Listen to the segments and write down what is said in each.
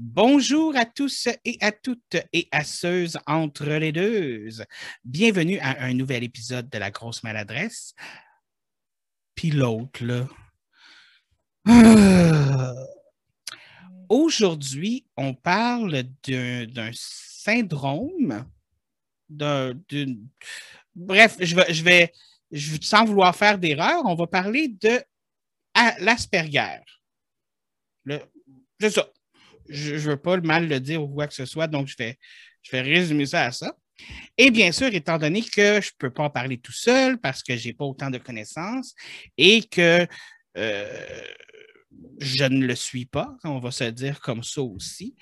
Bonjour à tous et à toutes et à ceux entre les deux. Bienvenue à un nouvel épisode de La Grosse Maladresse. Puis là. Ah! Aujourd'hui, on parle d'un syndrome, d'une. Bref, je vais, je vais, sans vouloir faire d'erreur, on va parler de l'Asperger. C'est ça je ne veux pas mal le dire ou quoi que ce soit, donc je vais, je vais résumer ça à ça. Et bien sûr, étant donné que je ne peux pas en parler tout seul parce que je n'ai pas autant de connaissances et que euh, je ne le suis pas, on va se dire comme ça aussi.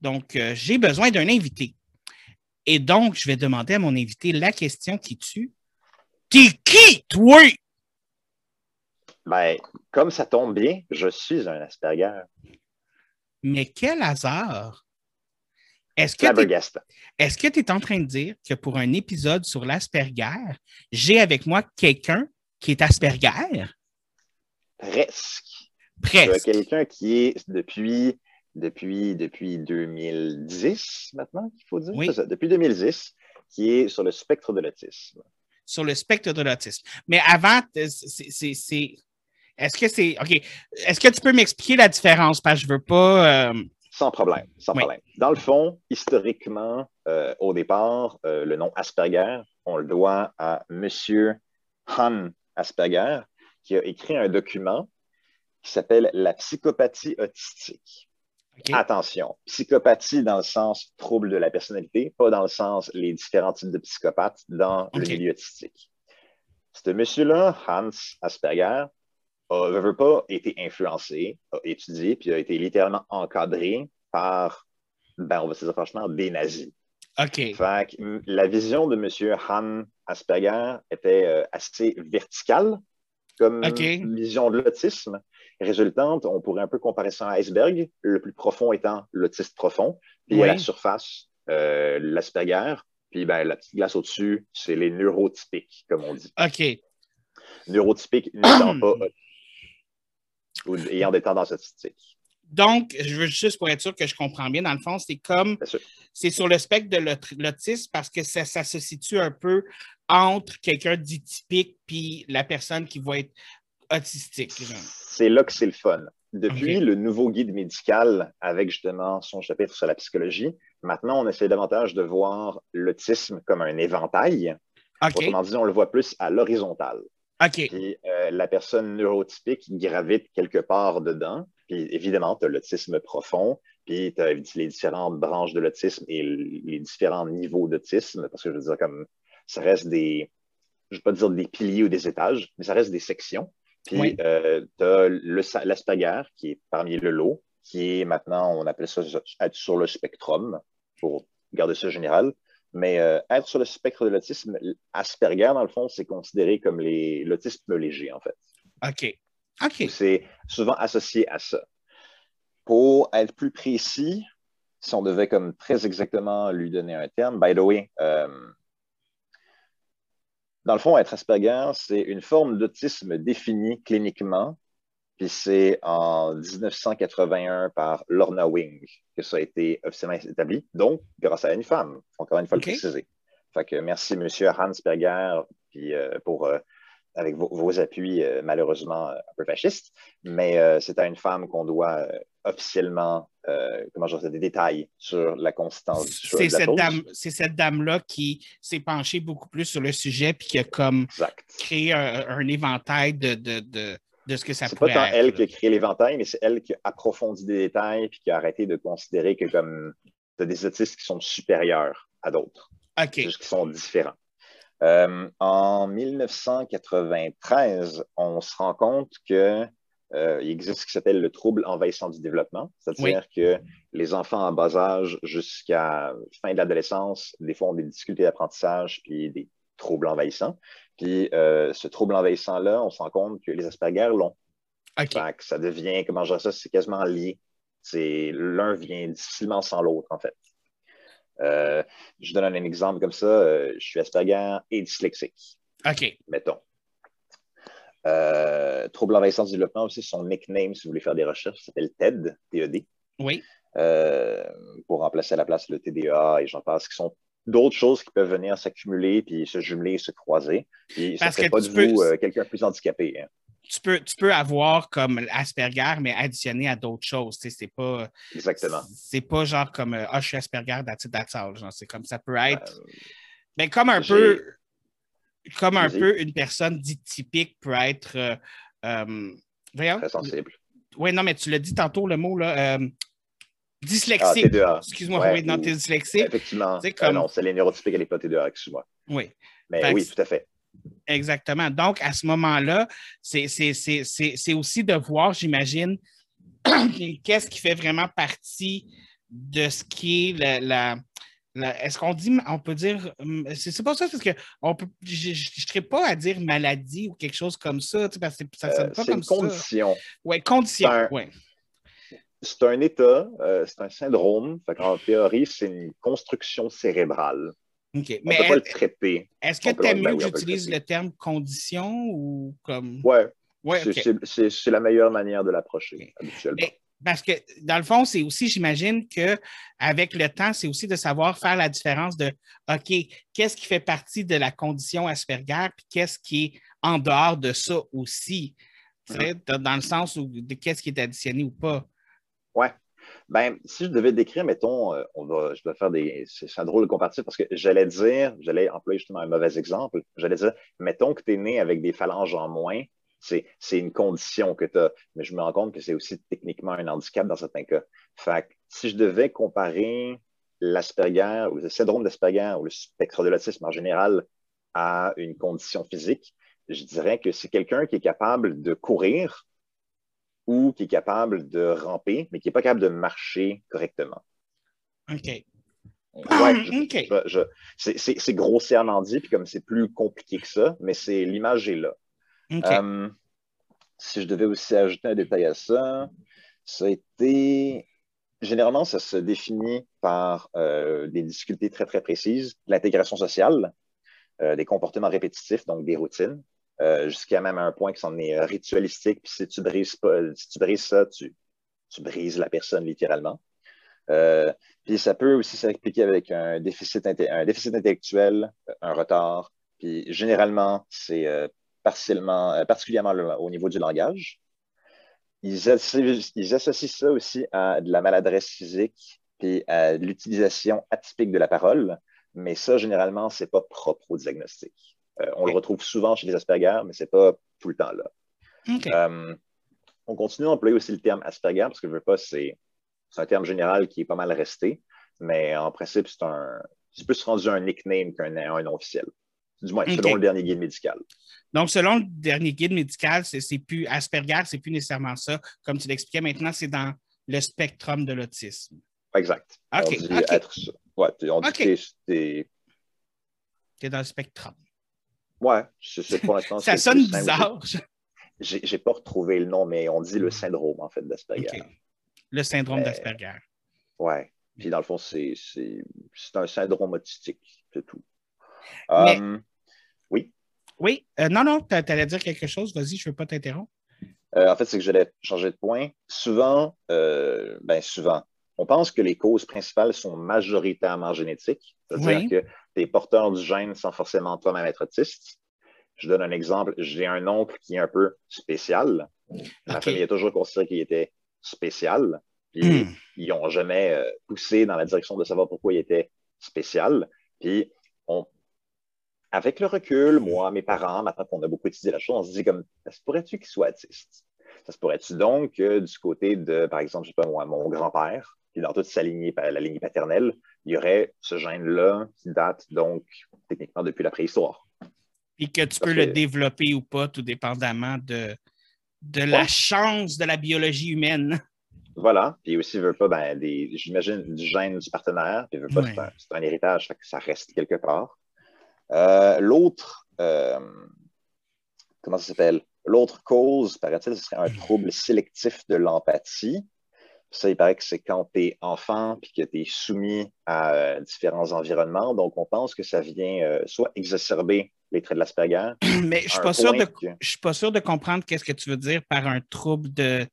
Donc, euh, j'ai besoin d'un invité. Et donc, je vais demander à mon invité la question qui tue. Qui, toi? Ben, comme ça tombe bien, je suis un Asperger. Mais quel hasard! Est-ce que tu es, en train de dire que pour un épisode sur l'Asperger, j'ai avec moi quelqu'un qui est Asperger? Presque. Presque. Quelqu'un qui est depuis, depuis, depuis 2010 maintenant, il faut dire? Oui. Ça, depuis 2010, qui est sur le spectre de l'autisme. Sur le spectre de l'autisme. Mais avant, c'est est-ce que c'est. OK. Est-ce que tu peux m'expliquer la différence? Parce que je veux pas. Euh, sans problème. Sans problème. Dans le fond, historiquement, euh, au départ, euh, le nom Asperger, on le doit à M. Han Asperger, qui a écrit un document qui s'appelle La psychopathie autistique. Attention, psychopathie dans le sens trouble de la personnalité, pas dans le sens les différents types de psychopathes dans le milieu autistique. Ce monsieur-là, Hans Asperger, a, veut pas, été influencé, a étudié, puis a été littéralement encadré par, ben, on va se dire franchement, des nazis. OK. Fait que, la vision de M. Han Asperger était euh, assez verticale comme vision de l'autisme. Résultante, on pourrait un peu comparer ça à un iceberg, le plus profond étant l'autiste profond, puis à la surface, euh, l'Asperger, puis ben, la petite glace au-dessus, c'est les neurotypiques, comme on dit. OK. Neurotypiques n'étant pas ou ayant des tendances autistiques. Donc, je veux juste pour être sûr que je comprends bien, dans le fond, c'est comme c'est sur le spectre de l'autisme parce que ça, se situe un peu entre quelqu'un d'atypique puis la personne qui va être autistique. C'est là que c'est le fun. Depuis le nouveau guide médical avec justement son chapitre sur la psychologie, maintenant on essaie davantage de voir l'autisme comme un éventail. Autrement dit, on le voit plus à l'horizontale. OK. Puis euh, la personne neurotypique gravite quelque part dedans. Puis évidemment, tu as l'autisme profond, puis tu as les différentes branches de l'autisme et les différents niveaux d'autisme, parce que je veux dire, comme ça reste des, je ne vais pas dire des piliers ou des étages, mais ça reste des sections. Puis euh, tu as l'Asperger, qui est parmi le lot, qui est maintenant, on appelle ça être sur le spectrum, pour garder ça général. Mais euh, être sur le spectre de l'autisme, Asperger, dans le fond, c'est considéré comme l'autisme léger, en fait. OK. OK. C'est souvent associé à ça. Pour être plus précis, si on devait comme très exactement lui donner un terme, by the way, euh, dans le fond, être Asperger, c'est une forme d'autisme définie cliniquement puis c'est en 1981 par Lorna Wing que ça a été officiellement établi, donc grâce à une femme, encore une fois le préciser. Fait que merci, Monsieur Hans Berger, puis, euh, pour, euh, avec vos, appuis euh, malheureusement un peu fascistes, mais c'est à une femme qu'on doit officiellement, comment je dire, des détails sur la consistance du choix C'est cette, dame, c'est cette dame-là qui s'est penchée beaucoup plus sur le sujet, puis qui a comme créé un, éventail de, de de ce que ça C'est pas tant elle qui a créé l'éventail, mais c'est elle qui a approfondi des détails puis qui a arrêté de considérer que comme tu as des autistes qui sont supérieurs à d'autres. OK. Qui sont différents. Euh, en 1993, on se rend compte que euh, il existe ce qui s'appelle le trouble envahissant du développement, c'est-à-dire que les enfants en bas âge jusqu'à fin de l'adolescence, des fois, ont des difficultés d'apprentissage puis des troubles envahissants. Puis euh, ce trouble envahissant-là, on se rend compte que les Asperger l'ont. ça devient, comment je dirais ça, c'est quasiment lié. L'un vient difficilement sans l'autre, en fait. Euh, je donne un exemple comme ça. Euh, je suis Asperger et dyslexique. OK. Mettons. trouble envahissant du développement aussi, son nickname, si vous voulez faire des recherches, s'appelle TED, TED. Oui. pour remplacer à la place le TDA et j'en passe, qui sont d'autres choses qui peuvent venir s'accumuler, puis se jumeler, se croiser. Puis ça ne fait pas de vous quelqu'un plus handicapé. Hein tu peux, tu peux avoir comme Asperger, mais additionné à d'autres choses. C'est pas. Exactement. C'est pas genre comme euh, Ah, je suis Asperger, that's that's all. C'est comme ça peut être. Euh, ben, comme un peu. Comme un peu une personne dite typique peut être. Euh, euh Très sensible. Oui, non, mais tu l'as dit tantôt le mot là. Dyslexique. Ah, excuse-moi, oui, non, t'es dyslexique. Effectivement. Comme... non, c'est les neurotypiques, n'est pas TDA, excuse-moi. Oui. Mais oui, tout à fait. Exactement. Donc, à ce moment-là, c'est aussi de voir, j'imagine, qu'est-ce qui fait vraiment partie de ce qui est la. Est-ce qu'on dit, on peut dire, hum, c'est pas ça, parce que on peut, je ne serais pas à dire maladie ou quelque chose comme ça, parce que ça ne sonne pas comme une condition. Oui, condition. C'est un état, euh, c'est un syndrome. en théorie, c'est une construction cérébrale. On ne peut pas le traiter. Est-ce que tu aimes mieux que j'utilise le, terme condition ou comme? Ouais. ouais c'est la meilleure manière de l'approcher, habituellement. parce que, dans le fond, c'est aussi, j'imagine qu'avec le temps, c'est aussi de savoir faire la différence de OK, qu'est-ce qui fait partie de la condition Asperger, puis qu'est-ce qui est en dehors de ça aussi. Dans le sens où de qu'est-ce qui est additionné ou pas. Ouais. Ben, si je devais décrire, mettons, euh, on va, je vais faire des. C'est un drôle de comparatif parce que j'allais dire, j'allais employer justement un mauvais exemple. J'allais dire, mettons que tu es né avec des phalanges en moins, c'est une condition que tu as. Mais je me rends compte que c'est aussi techniquement un handicap dans certains cas. Fait que si je devais comparer l'Asperger ou le syndrome d'Asperger ou le spectre de l'autisme en général à une condition physique, je dirais que c'est quelqu'un qui est capable de courir ou qui est capable de ramper, mais qui n'est pas capable de marcher correctement. OK. Ouais, c'est grossièrement dit, puis comme c'est plus compliqué que ça, mais c'est l'image est là. Euh, si je devais aussi ajouter un détail à ça, ça a été. Généralement, ça se définit par euh, des difficultés très, très précises, l'intégration sociale, euh, des comportements répétitifs, donc des routines, euh, jusqu'à même un point qui s'en est euh, ritualistique. Puis si tu brises pas, si tu ça, tu, tu brises la personne littéralement. Euh, puis ça peut aussi s'expliquer avec un déficit, un déficit intellectuel, un retard. Puis généralement, c'est partiellement, particulièrement au niveau du langage. Ils, ils, associent ça aussi à de la maladresse physique puis à l'utilisation atypique de la parole. Mais ça, généralement, c'est pas propre au diagnostic. Euh, on le retrouve souvent chez les Asperger, mais ce n'est pas tout le temps là. Euh, on continue d'employer aussi le terme Asperger parce que je veux pas, c'est un terme général qui est pas mal resté, mais en principe, c'est un plus rendu un nickname qu'un nom officiel. Du moins, selon le dernier guide médical. Donc, selon le dernier guide médical, c'est plus Asperger, c'est plus nécessairement ça. Comme tu l'expliquais maintenant, c'est dans le spectrum de l'autisme. Exact. On dit être ça. Ouais, on dit que c'est. Tu dans le spectrum. Ouais, c'est pour l'instant. ça sonne bizarre. J'ai pas retrouvé le nom, mais on dit le syndrome, en fait, d'Asperger. Le syndrome d'Asperger. Ouais. Puis dans le fond, c'est un syndrome autistique, c'est tout. Euh, oui? Oui. Euh, non, non, tu allais dire quelque chose. Vas-y, je ne veux pas t'interrompre. Euh, en fait, c'est que j'allais changer de point. Souvent, ben souvent, on pense que les causes principales sont majoritairement génétiques. C'est-à-dire que tu es porteur du gène sans forcément toi-même être autiste. Je donne un exemple. J'ai un oncle qui est un peu spécial. Ma famille a toujours considéré qu'il était spécial. Puis hmm. ils n'ont jamais euh, poussé dans la direction de savoir pourquoi il était spécial. Puis on, avec le recul, moi, mes parents, maintenant qu'on a beaucoup étudié la chose, on se dit comme, ça se pourrait-tu qu'il soit autiste? Ça se pourrait-tu donc que du côté de, par exemple, je sais pas moi, mon grand-père, puis dans toute sa lignée, la lignée paternelle, il y aurait ce gène-là qui date donc techniquement depuis la préhistoire. Puis que tu peux le développer ou pas, tout dépendamment de, de la chance de la biologie humaine. Voilà. Puis aussi, veut pas, ben, j'imagine, du gène du partenaire. Puis veut pas, c'est un, héritage, que ça reste quelque part. Euh, l'autre, euh, comment ça s'appelle? L'autre cause, paraît-il, ce serait un trouble sélectif de l'empathie. Ça, il paraît que c'est quand tu es enfant puis que tu es soumis à euh, différents environnements. Donc, on pense que ça vient euh, soit exacerber les traits de l'Asperger. Mais je ne suis, pas sûr de, suis pas sûr de comprendre qu'est-ce que tu veux dire par un trouble de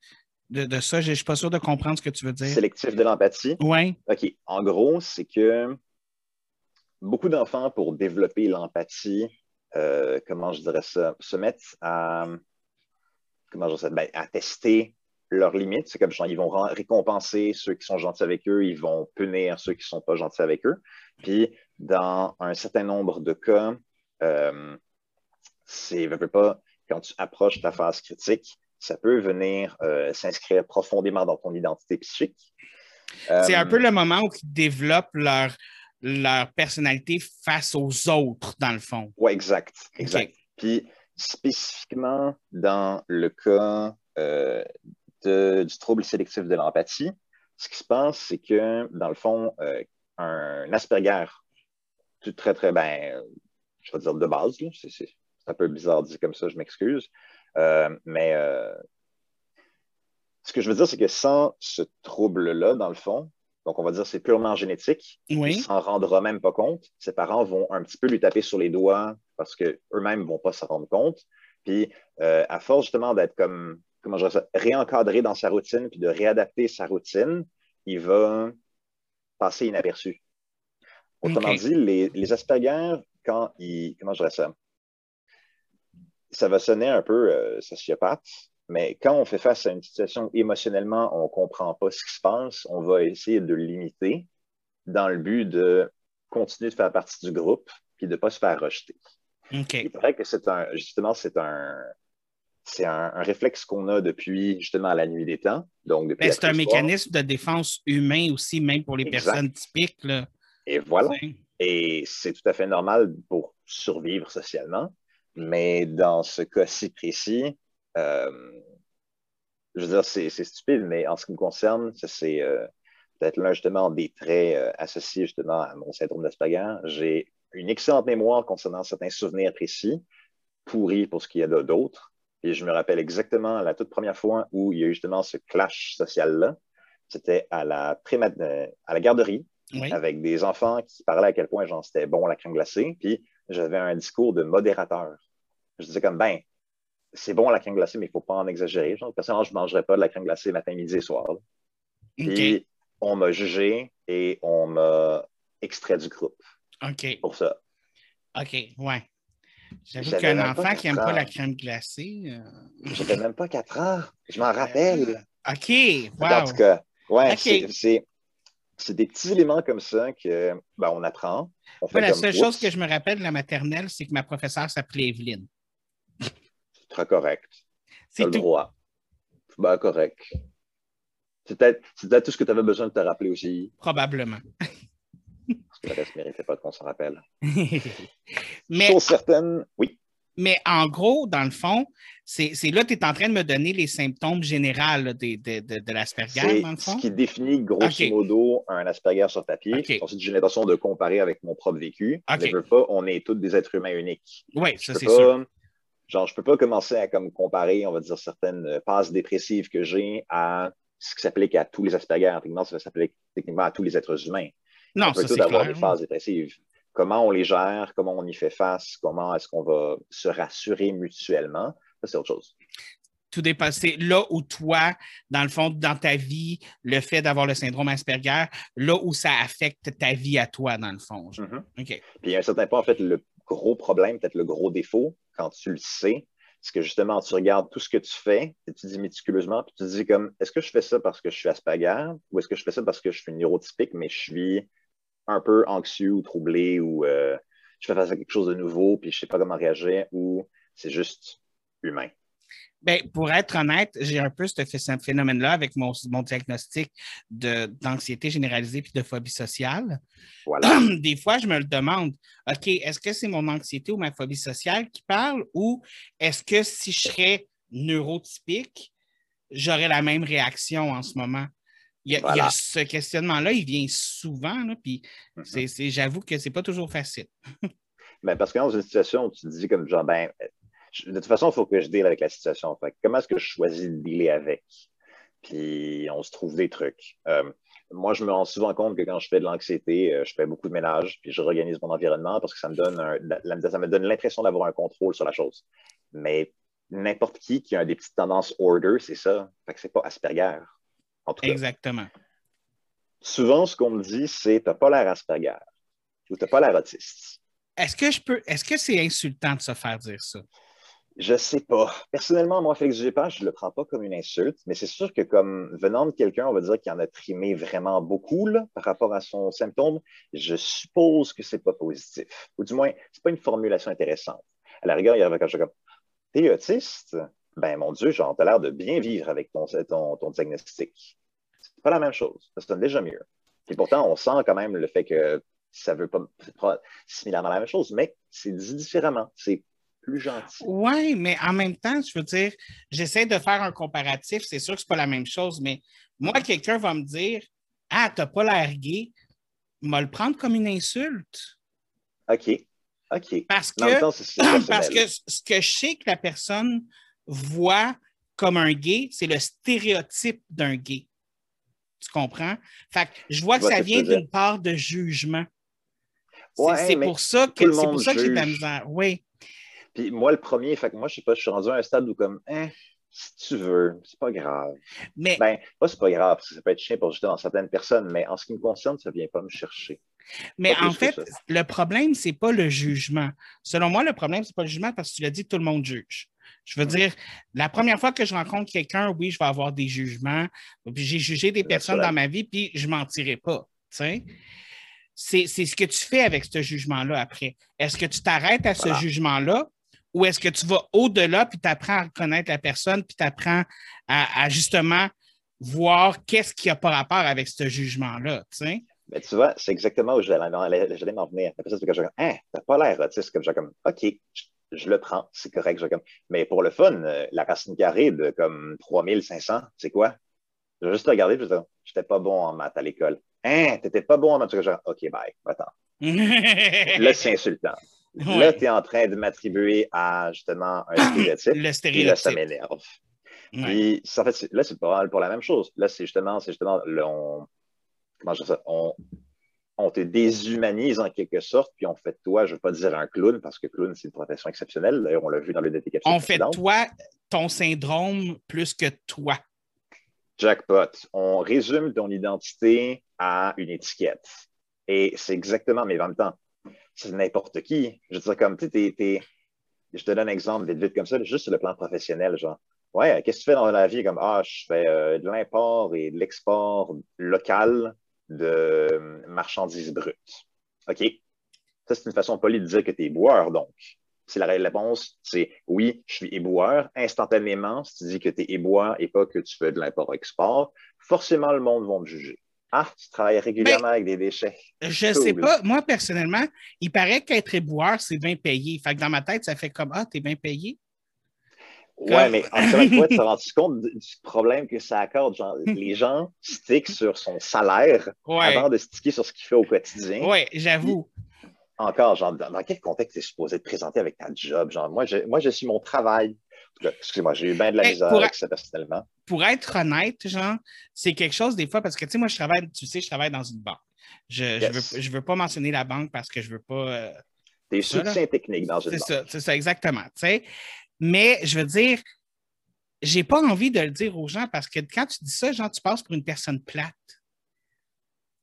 de, ça. Je ne suis pas sûr de comprendre ce que tu veux dire. Sélectif de l'empathie? Oui. OK. En gros, c'est que beaucoup d'enfants, pour développer l'empathie, euh, comment je dirais ça, se mettent à, comment je dirais ben, à tester leurs limites. C'est comme genre, ils vont récompenser ceux qui sont gentils avec eux, ils vont punir ceux qui ne sont pas gentils avec eux. Puis, dans un certain nombre de cas, euh, c'est, pas, quand tu approches ta phase critique, ça peut venir euh, s'inscrire profondément dans ton identité psychique. c'est un peu le moment où ils développent leur, leur personnalité face aux autres, dans le fond. Oui, exact. Exact. Puis, spécifiquement dans le cas euh, du trouble sélectif de l'empathie, ce qui se passe, c'est que, dans le fond, euh, un Asperger, tout très, très, bien, je vais dire de base, c'est un peu bizarre de dire comme ça, je m'excuse, euh, mais ce que je veux dire, c'est que sans ce trouble-là, dans le fond, donc, on va dire c'est purement génétique. Oui. Il s'en rendra même pas compte. Ses parents vont un petit peu lui taper sur les doigts parce qu'eux-mêmes ne vont pas s'en rendre compte. Puis, euh, à force justement d'être comme, comment je ça, réencadré dans sa routine puis de réadapter sa routine, il va passer inaperçu. Autrement dit, les, les, Asperger, quand ils, comment je dirais ça, ça va sonner un peu euh, sociopathe, mais quand on fait face à une situation émotionnellement, on ne comprend pas ce qui se passe, on va essayer de limiter dans le but de continuer de faire partie du groupe puis de ne pas se faire rejeter. Il paraît que c'est un, justement, c'est un, c'est un, réflexe qu'on a depuis justement la nuit des temps. Donc, c'est un mécanisme de défense humain aussi, même pour les personnes typiques. Là. Et voilà. Et c'est tout à fait normal pour survivre socialement. Mais dans ce cas-ci précis, euh, je veux dire, c'est stupide, mais en ce qui me concerne, c'est euh, peut-être l'un justement des traits euh, associés justement à mon syndrome d'Asperger. J'ai une excellente mémoire concernant certains souvenirs précis, pourris pour ce qu'il y a d'autres. Et je me rappelle exactement la toute première fois où il y a eu justement ce clash social-là. C'était à la, à la garderie, avec des enfants qui parlaient à quel point c'était bon la crème glacée. Puis j'avais un discours de modérateur. Je disais comme, ben, c'est bon la crème glacée, mais il ne faut pas en exagérer. Genre, personnellement, je ne mangerais pas de la crème glacée matin, midi et soir. Puis on m'a jugé et on m'a extrait du groupe. OK. Pour ça. OK, ouais. J'avoue qu'un enfant qui n'aime pas la crème glacée. Euh... J'avais même pas 4 heures. Je m'en rappelle. OK, wow. En tout cas, ouais, c'est des petits éléments comme ça que ben, on apprend. la seule chose que je me rappelle de la maternelle, c'est que ma professeure s'appelait Evelyne très correct. C'est le droit. Ben, correct. C'était tout ce que tu avais besoin de te rappeler aussi. Probablement. Le reste ne méritait pas qu'on s'en rappelle. mais, Chose certaine, oui. Mais en gros, dans le fond, c'est là que tu es en train de me donner les symptômes généraux de, de, de, l'Asperger, dans le fond? ce qui définit grosso modo un Asperger sur papier. Ensuite, j'ai l'intention de comparer avec mon propre vécu. Okay. Ne veux pas, on est tous des êtres humains uniques. Oui, ça c'est sûr. Genre, je peux pas commencer à comme, comparer, on va dire, certaines passes dépressives que j'ai à ce qui s'applique à tous les Asperger. Techniquement, ça s'applique techniquement à tous les êtres humains. Non, on peut tout avoir des phases dépressives. Comment on les gère, comment on y fait face, comment est-ce qu'on va se rassurer mutuellement, ça, c'est autre chose. Tout dépend. C'est là où toi, dans le fond, dans ta vie, le fait d'avoir le syndrome Asperger, là où ça affecte ta vie à toi, dans le fond. Mm-hmm. OK. Puis à un certain point, en fait, le gros problème, peut-être le gros défaut, quand tu le sais, c'est que justement, tu regardes tout ce que tu fais, et tu dis méticuleusement, puis tu te dis comme, est-ce que je fais ça parce que je suis Asperger ou est-ce que je fais ça parce que je suis neurotypique, mais je suis un peu anxieux ou troublé ou euh, je fais face à quelque chose de nouveau, puis je ne sais pas comment réagir ou c'est juste humain. Bien, pour être honnête, j'ai un peu ce phénomène-là avec mon, mon diagnostic d'anxiété généralisée puis de phobie sociale. Voilà. Des fois, je me le demande, OK, est-ce que c'est mon anxiété ou ma phobie sociale qui parle ou est-ce que si je serais neurotypique, j'aurais la même réaction en ce moment? Il y a, ce questionnement-là, il vient souvent, là, puis j'avoue que ce n'est pas toujours facile. ben parce que dans une situation où tu te dis comme genre, ben, de toute façon, il faut que je deal avec la situation. comment est-ce que je choisis de dealer avec? Puis on se trouve des trucs. Euh, moi, je me rends souvent compte que quand je fais de l'anxiété, euh, je fais beaucoup de ménage, puis je réorganise mon environnement parce que ça me donne, ça me donne l'impression d'avoir un contrôle sur la chose. Mais n'importe qui qui a des petites tendances order, c'est ça. Fait que c'est pas Asperger. En tout cas. Exactement. Souvent, ce qu'on me dit, c'est t'as pas l'air Asperger ou t'as pas l'air autiste. Est-ce que je peux. Est-ce que c'est insultant de se faire dire ça? Je sais pas. Personnellement, moi, Félix Gépard, je le prends pas comme une insulte, mais c'est sûr que comme venant de quelqu'un, on va dire qu'il en a trimé vraiment beaucoup là, par rapport à son symptôme, je suppose que c'est pas positif. Ou du moins, c'est pas une formulation intéressante. À la rigueur, il y avait quand je comme T'es autiste? Ben mon Dieu, genre, t'as l'air de bien vivre avec ton, ton, ton diagnostic. C'est pas la même chose. Ça sonne déjà mieux. Et pourtant, on sent quand même le fait que ça veut pas, pas similairement la même chose, mais c'est dit différemment. C'est plus gentil. Oui, mais en même temps, je veux dire, j'essaie de faire un comparatif. C'est sûr que c'est pas la même chose, mais moi, quelqu'un va me dire Ah, t'as pas l'air gay, va le prendre comme une insulte. OK. OK. Parce que, parce que ce que je sais que la personne voit comme un gay, c'est le stéréotype d'un gay. Tu comprends? Fait que je vois que ça vient d'une part de jugement. c'est pour ça que c'est pour ça que j'ai de la misère. Oui. Puis moi, le premier, fait que moi, je sais pas, je suis rendu à un stade où comme hein, si tu veux, c'est pas grave. Mais ben, pas c'est pas grave, parce que ça peut être chiant pour certaines personnes, mais en ce qui me concerne, ça vient pas me chercher. Mais en fait, le problème, c'est pas le jugement. Selon moi, le problème, c'est pas le jugement parce que tu l'as dit, tout le monde juge. Je veux dire, la première fois que je rencontre quelqu'un, oui, je vais avoir des jugements. J'ai jugé des personnes dans ma vie, puis je m'en tirerai pas. C'est ce que tu fais avec ce jugement-là après. Est-ce que tu t'arrêtes à ce jugement-là ou est-ce que tu vas au-delà puis tu apprends à reconnaître la personne puis tu apprends à, justement voir qu'est-ce qui n'a pas rapport avec ce jugement-là? Tu tu vois, c'est exactement où j'allais m'en venir. Après ça, c'est que je hein, t'as pas l'air autiste, comme je comme, OK, je le prends, c'est correct. Je, comme, mais pour le fun, euh, la racine carrée de comme 3500, c'est quoi? J'ai juste regardé, je j'étais pas bon en maths à l'école. Hein, t'étais pas bon en maths? Genre, OK, bye, attends. là, c'est insultant. Là, tu es en train de m'attribuer à justement un stéréotype. le stéréotype. là, ça m'énerve. Puis, en fait, là, c'est pas pour la même chose. Là, c'est justement, c'est justement, on, comment je dis ça? On, on te déshumanise en quelque sorte, puis on fait de toi, je ne veux pas dire un clown, parce que clown, c'est une profession exceptionnelle. D'ailleurs, on l'a vu dans le détective. On fait de toi ton syndrome plus que toi. Jackpot. On résume ton identité à une étiquette. Et c'est exactement, mais en même temps, c'est n'importe qui. Je veux dire, comme, tu sais, je te donne un exemple vite, vite comme ça, juste sur le plan professionnel, genre. Ouais, qu'est-ce que tu fais dans la vie? Comme, ah, je fais euh, de l'import et de l'export local de marchandises brutes. OK? Ça, c'est une façon polie de dire que tu es éboueur, donc. Si la réponse, c'est oui, je suis éboueur, instantanément, si tu dis que tu es éboueur et pas que tu fais de l'import-export, forcément, le monde va te juger. Ah, tu travailles régulièrement avec des déchets. Je ne sais pas. Moi, personnellement, il paraît qu'être éboueur, c'est bien payé. Fait que dans ma tête, ça fait comme Ah, tu es bien payé. Oui, mais encore une fois, tu te rends compte du problème que ça accorde? Genre, les gens stickent sur son salaire avant de sticker sur ce qu'il fait au quotidien? Oui, j'avoue. Encore, genre, dans, quel contexte tu es supposé te présenter avec ta job? Genre, moi, je, moi, je suis mon travail. Excusez-moi, j'ai eu bien de la misère avec ça personnellement. Pour être honnête, genre, c'est quelque chose des fois, parce que, tu sais, moi, je travaille, tu sais, je travaille dans une banque. Je ne veux, je veux, pas mentionner la banque parce que je veux pas. Euh, Des soutiens techniques dans une banque. C'est ça, c'est ça, exactement. Tu sais, mais je veux dire, j'ai pas envie de le dire aux gens parce que quand tu dis ça, genre, tu passes pour une personne plate.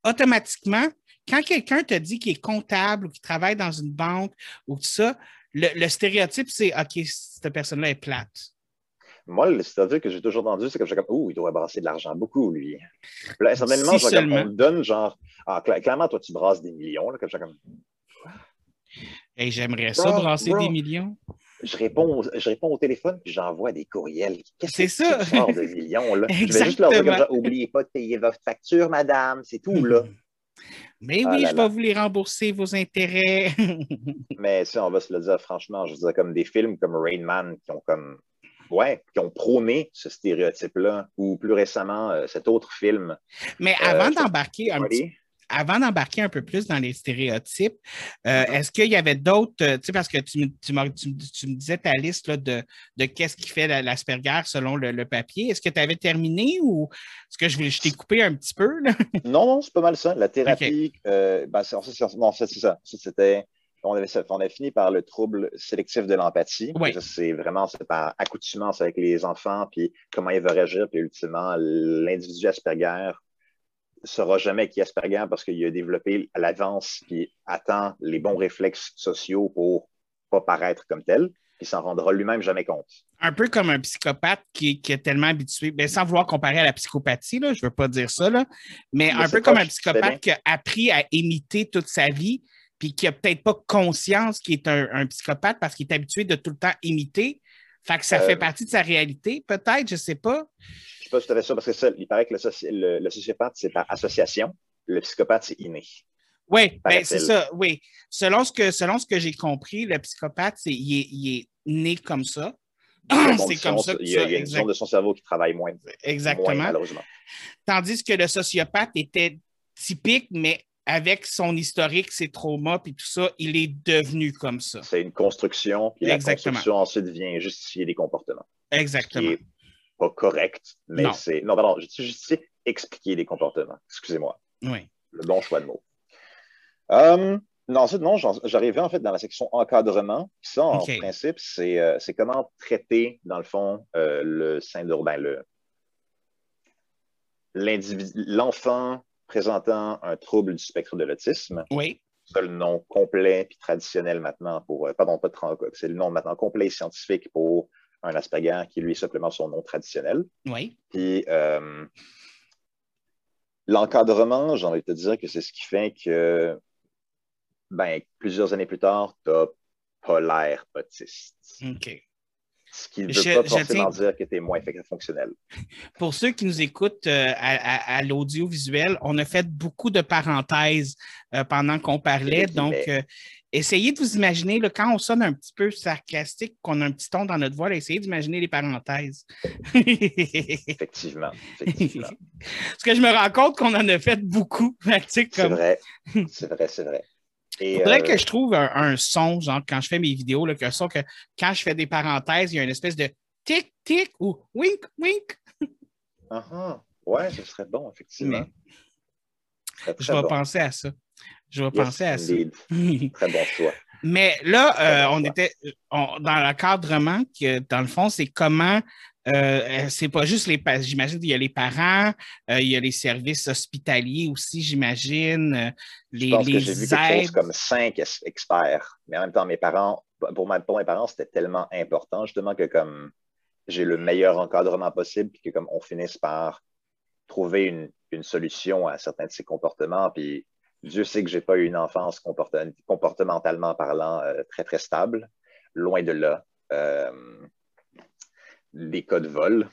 Automatiquement, quand quelqu'un te dit qu'il est comptable ou qu'il travaille dans une banque ou tout ça, le, stéréotype, c'est OK, cette personne-là est plate. Moi, le stéréotype que j'ai toujours entendu, c'est que je comme, oh, il doit brasser de l'argent beaucoup, lui. là, certainement, si on me donne genre, ah, clairement, toi, tu brasses des millions, là, comme je comme, et j'aimerais ça, brasser des millions je réponds, je réponds au téléphone puis j'envoie des courriels. Qu'est-ce que c'est ça? Sort de millions, là? je vais juste leur dire comme oubliez pas de payer votre facture, madame, c'est tout, là. Mais oui, ah je vais vous les rembourser, vos intérêts. Mais si on va se le dire franchement, je veux dire, comme des films comme Rain Man qui ont comme ouais, qui ont prôné ce stéréotype-là, ou plus récemment, euh, cet autre film. Mais avant euh, d'embarquer un petit avant d'embarquer un peu plus dans les stéréotypes, euh, est-ce qu'il y avait d'autres, euh, tu sais, parce que tu, tu, me disais ta liste de, de qu'est-ce qui fait l'Asperger selon le, papier. Est-ce que tu avais terminé ou est-ce que je, je t'ai coupé un petit peu? non, non, c'est pas mal ça. La thérapie, euh, ben, c'est ça. C'était on avait, on a fini par le trouble sélectif de l'empathie. Oui. C'est vraiment par accoutumance avec les enfants, puis comment ils vont réagir, puis ultimement, l'individu Asperger sera jamais qui est Asperger parce qu'il a développé à l'avance, puis attend les bons réflexes sociaux pour pas paraître comme tel, puis s'en rendra lui-même jamais compte. Un peu comme un psychopathe qui, qui est tellement habitué, ben, sans vouloir comparer à la psychopathie, là, je ne veux pas dire ça, là, mais, Mais un peu comme un psychopathe qui a appris à imiter toute sa vie, puis qui n'a peut-être pas conscience qu'il est un, un psychopathe parce qu'il est habitué de tout le temps imiter. Fait que ça Euh, fait partie de sa réalité, peut-être, je ne sais pas. Pas parce que ça, il paraît que le, soci- le- le sociopathe, c'est par association. Le psychopathe, c'est inné. Oui, ben, c'est ça, oui. Selon ce que, selon ce que j'ai compris, le psychopathe, il, est, il est né comme ça. C'est comme ça. que Il y a, ça, il y a une zone de son cerveau qui travaille moins, moins exactement. malheureusement. Tandis que le sociopathe était typique, mais avec son historique, ses traumas puis tout ça, il est devenu comme ça. C'est une construction, puis la construction ensuite vient justifier des comportements. Exactement. Pas correct, mais Non. c'est. Non, pardon, je dis justifier, expliquer des comportements. Excusez-moi. Oui. Le bon choix de mots. Euh, non, ensuite, non, j'arrivais en fait dans la section encadrement. Ça, en principe, c'est euh, c'est comment traiter, dans le fond, euh, le syndrome, ben, le, l'enfant présentant un trouble du spectre de l'autisme. Oui. C'est le nom complet puis traditionnel maintenant pour, euh, pardon, pas de c'est le nom maintenant complet et scientifique pour un Asperger qui lui est simplement son nom traditionnel. Oui. Puis euh, l'encadrement, j'ai envie de te dire que c'est ce qui fait que ben, plusieurs années plus tard, tu n'as pas l'air autiste. OK. Ce qui ne Je- veut pas forcément dire que tu es moins fonctionnel. Pour ceux qui nous écoutent euh, à, à- à l'audiovisuel, on a fait beaucoup de parenthèses euh, pendant qu'on parlait. Donc, euh, essayez de vous imaginer, là, quand on sonne un petit peu sarcastique, qu'on a un petit ton dans notre voix, là, essayez d'imaginer les parenthèses. Effectivement. effectivement. Parce que je me rends compte qu'on en a fait beaucoup. C'est comme, vrai. C'est vrai, c'est vrai. Et, faudrait euh, que je trouve un, un son, genre quand je fais mes vidéos, là, qu'un son que quand je fais des parenthèses, il y a une espèce de tic, tic ou wink, wink. ah, ah. ouais, ce serait bon, effectivement. Je vais bon. penser à ça. Je vais Yes, penser à ça. Très bon choix. Mais là, euh, on était on- dans l'encadrement, que dans le fond, c'est comment. euh, c'est pas juste les. J'imagine qu'il y a les parents, euh, il y a les services hospitaliers aussi, j'imagine. euh, Je les, pense que les j'ai vu quelque chose aides. comme cinq experts. Mais en même temps, mes parents, pour, ma- pour mes parents, c'était tellement important, justement, que comme j'ai le meilleur encadrement possible, puis que comme on finisse par trouver une, une solution à certains de ces comportements. Puis Dieu sait que j'ai pas eu une enfance comporte- comportementalement parlant euh, très, très stable. Loin de là. Euh, les cas de vol,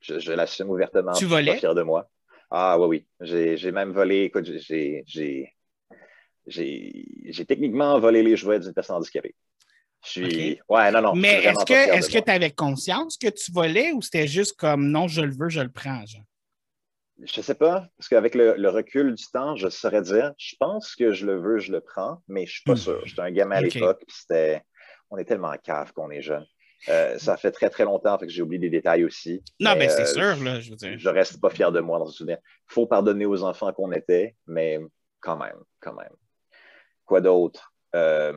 je, je l'assume ouvertement. Tu je suis volais? fier de moi. Ah oui, oui. J'ai même volé, écoute, j'ai- techniquement volé les jouets d'une personne handicapée. Je suis. Ouais, non, non. Mais est-ce que tu avais conscience que tu volais ou c'était juste comme non, je le veux, je le prends? genre? Je sais pas, parce qu'avec le, le recul du temps, je saurais dire, je pense que je le veux, je le prends, mais je suis pas Hmm. sûr. J'étais un gamin à l'époque, puis c'était. On est tellement en cave qu'on est jeune. Euh, ça fait très, très longtemps, fait que j'ai oublié des détails aussi. Non, Mais, c'est euh, sûr, là, je veux dire. Je reste pas fier de moi dans ce souvenir. Il faut pardonner aux enfants qu'on était, mais quand même, quand même. Quoi d'autre? Euh,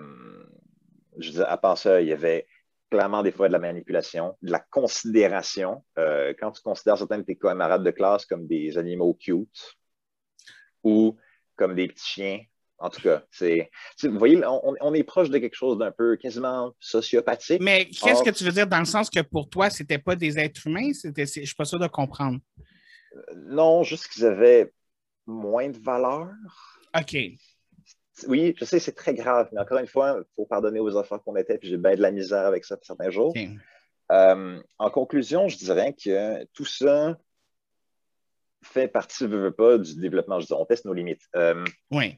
je disais, à part ça, il y avait clairement des fois de la manipulation, de la considération. Euh, quand tu considères certains de tes camarades de classe comme des animaux cute ou comme des petits chiens, en tout cas, c'est. Vous voyez, on, on est proche de quelque chose d'un peu quasiment sociopathique. Mais qu'est-ce Or- que tu veux dire dans le sens que pour toi, c'était pas des êtres humains? C'était, je suis pas sûr de comprendre. Non, juste qu'ils avaient moins de valeur. OK. Oui, je sais, c'est très grave, mais encore une fois, il faut pardonner aux enfants qu'on était, puis j'ai bien de la misère avec ça certains jours. Euh, en conclusion, je dirais que tout ça fait partie, veux, veux pas, du développement. Je dis, on teste nos limites. Euh, Oui.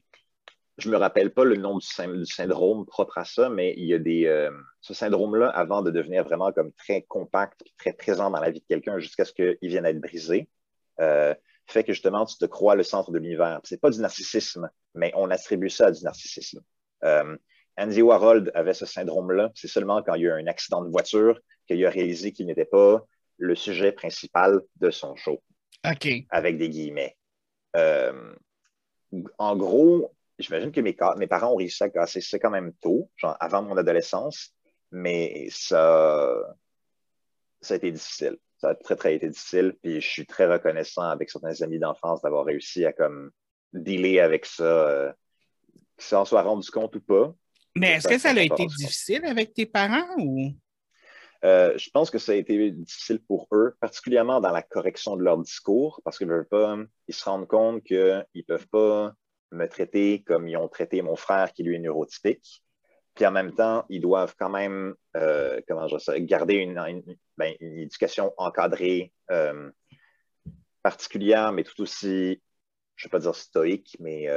je me rappelle pas le nom du, syn- du syndrome propre à ça, mais il y a des. euh, ce syndrome-là, avant de devenir vraiment comme très compact, très présent dans la vie de quelqu'un jusqu'à ce qu'il vienne à être brisé, fait que justement, tu te crois le centre de l'univers. C'est pas du narcissisme, mais on attribue ça à du narcissisme. Euh, Andy Warhol avait ce syndrome-là. C'est seulement quand il y a eu un accident de voiture qu'il a réalisé qu'il n'était pas le sujet principal de son show OK. avec des guillemets. Euh, en gros, j'imagine que mes, mes, parents ont réussi à casser ça quand même tôt, genre avant mon adolescence, mais ça, ça a été difficile. Ça a très, très été difficile. Puis je suis très reconnaissant avec certains amis d'enfance d'avoir réussi à comme dealer avec ça, euh, qu'ils s'en soient rendus compte ou pas. Mais est-ce que ça a été difficile avec tes parents ou? Euh, je pense que ça a été difficile pour eux, particulièrement dans la correction de leur discours, parce qu'ils veulent pas, ils se rendent compte qu'ils ne peuvent pas me traiter comme ils ont traité mon frère qui lui est neurotypique. Puis en même temps, ils doivent quand même, euh, comment je garder une, ben, éducation encadrée euh, particulière, mais tout aussi, je ne vais pas dire stoïque, mais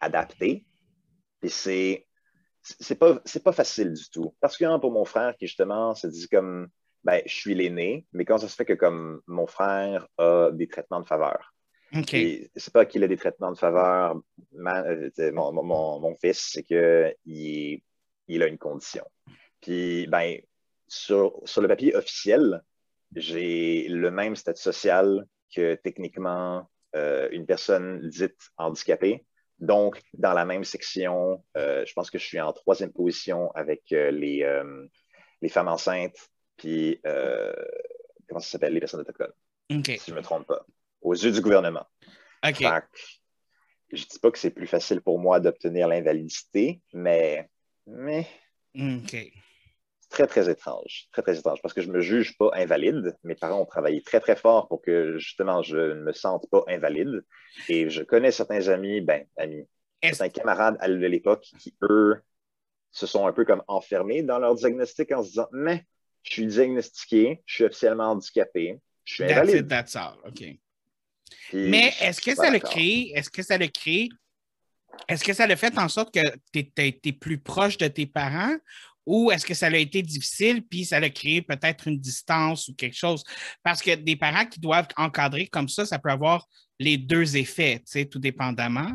adaptée. Et c'est c'est pas, pas facile du tout. Particulièrement pour mon frère qui, justement, se dit comme, ben, je suis l'aîné, mais quand ça se fait que comme mon frère a des traitements de faveur? OK. C'est pas qu'il a des traitements de faveur, euh, mon, mon, mon, fils, c'est qu'il il a une condition. Puis, ben, sur, sur le papier officiel, j'ai le même statut social que techniquement euh, une personne dite handicapée, donc, dans la même section, euh, je pense que je suis en troisième position avec euh, les, les, femmes enceintes, puis comment ça s'appelle, les personnes autochtones, si je ne me trompe pas, aux yeux du gouvernement. OK. je ne dis pas que c'est plus facile pour moi d'obtenir l'invalidité, mais, mais OK très, très étrange. Très, très étrange parce que je ne me juge pas invalide. Mes parents ont travaillé très, très fort pour que justement je ne me sente pas invalide. Et je connais certains amis, ben, amis, certains camarades à l'époque qui, eux, se sont un peu comme enfermés dans leur diagnostic en se disant Mais je suis diagnostiqué, je suis officiellement handicapé, je suis invalide. That's all. Mais est-ce que, ça le crée, est-ce que ça le crée est-ce que ça le fait en sorte que tu es, plus proche de tes parents ou est-ce que ça a été difficile, puis ça a créé peut-être une distance ou quelque chose? Parce que des parents qui doivent encadrer comme ça, ça peut avoir les deux effets, tu sais, tout dépendamment.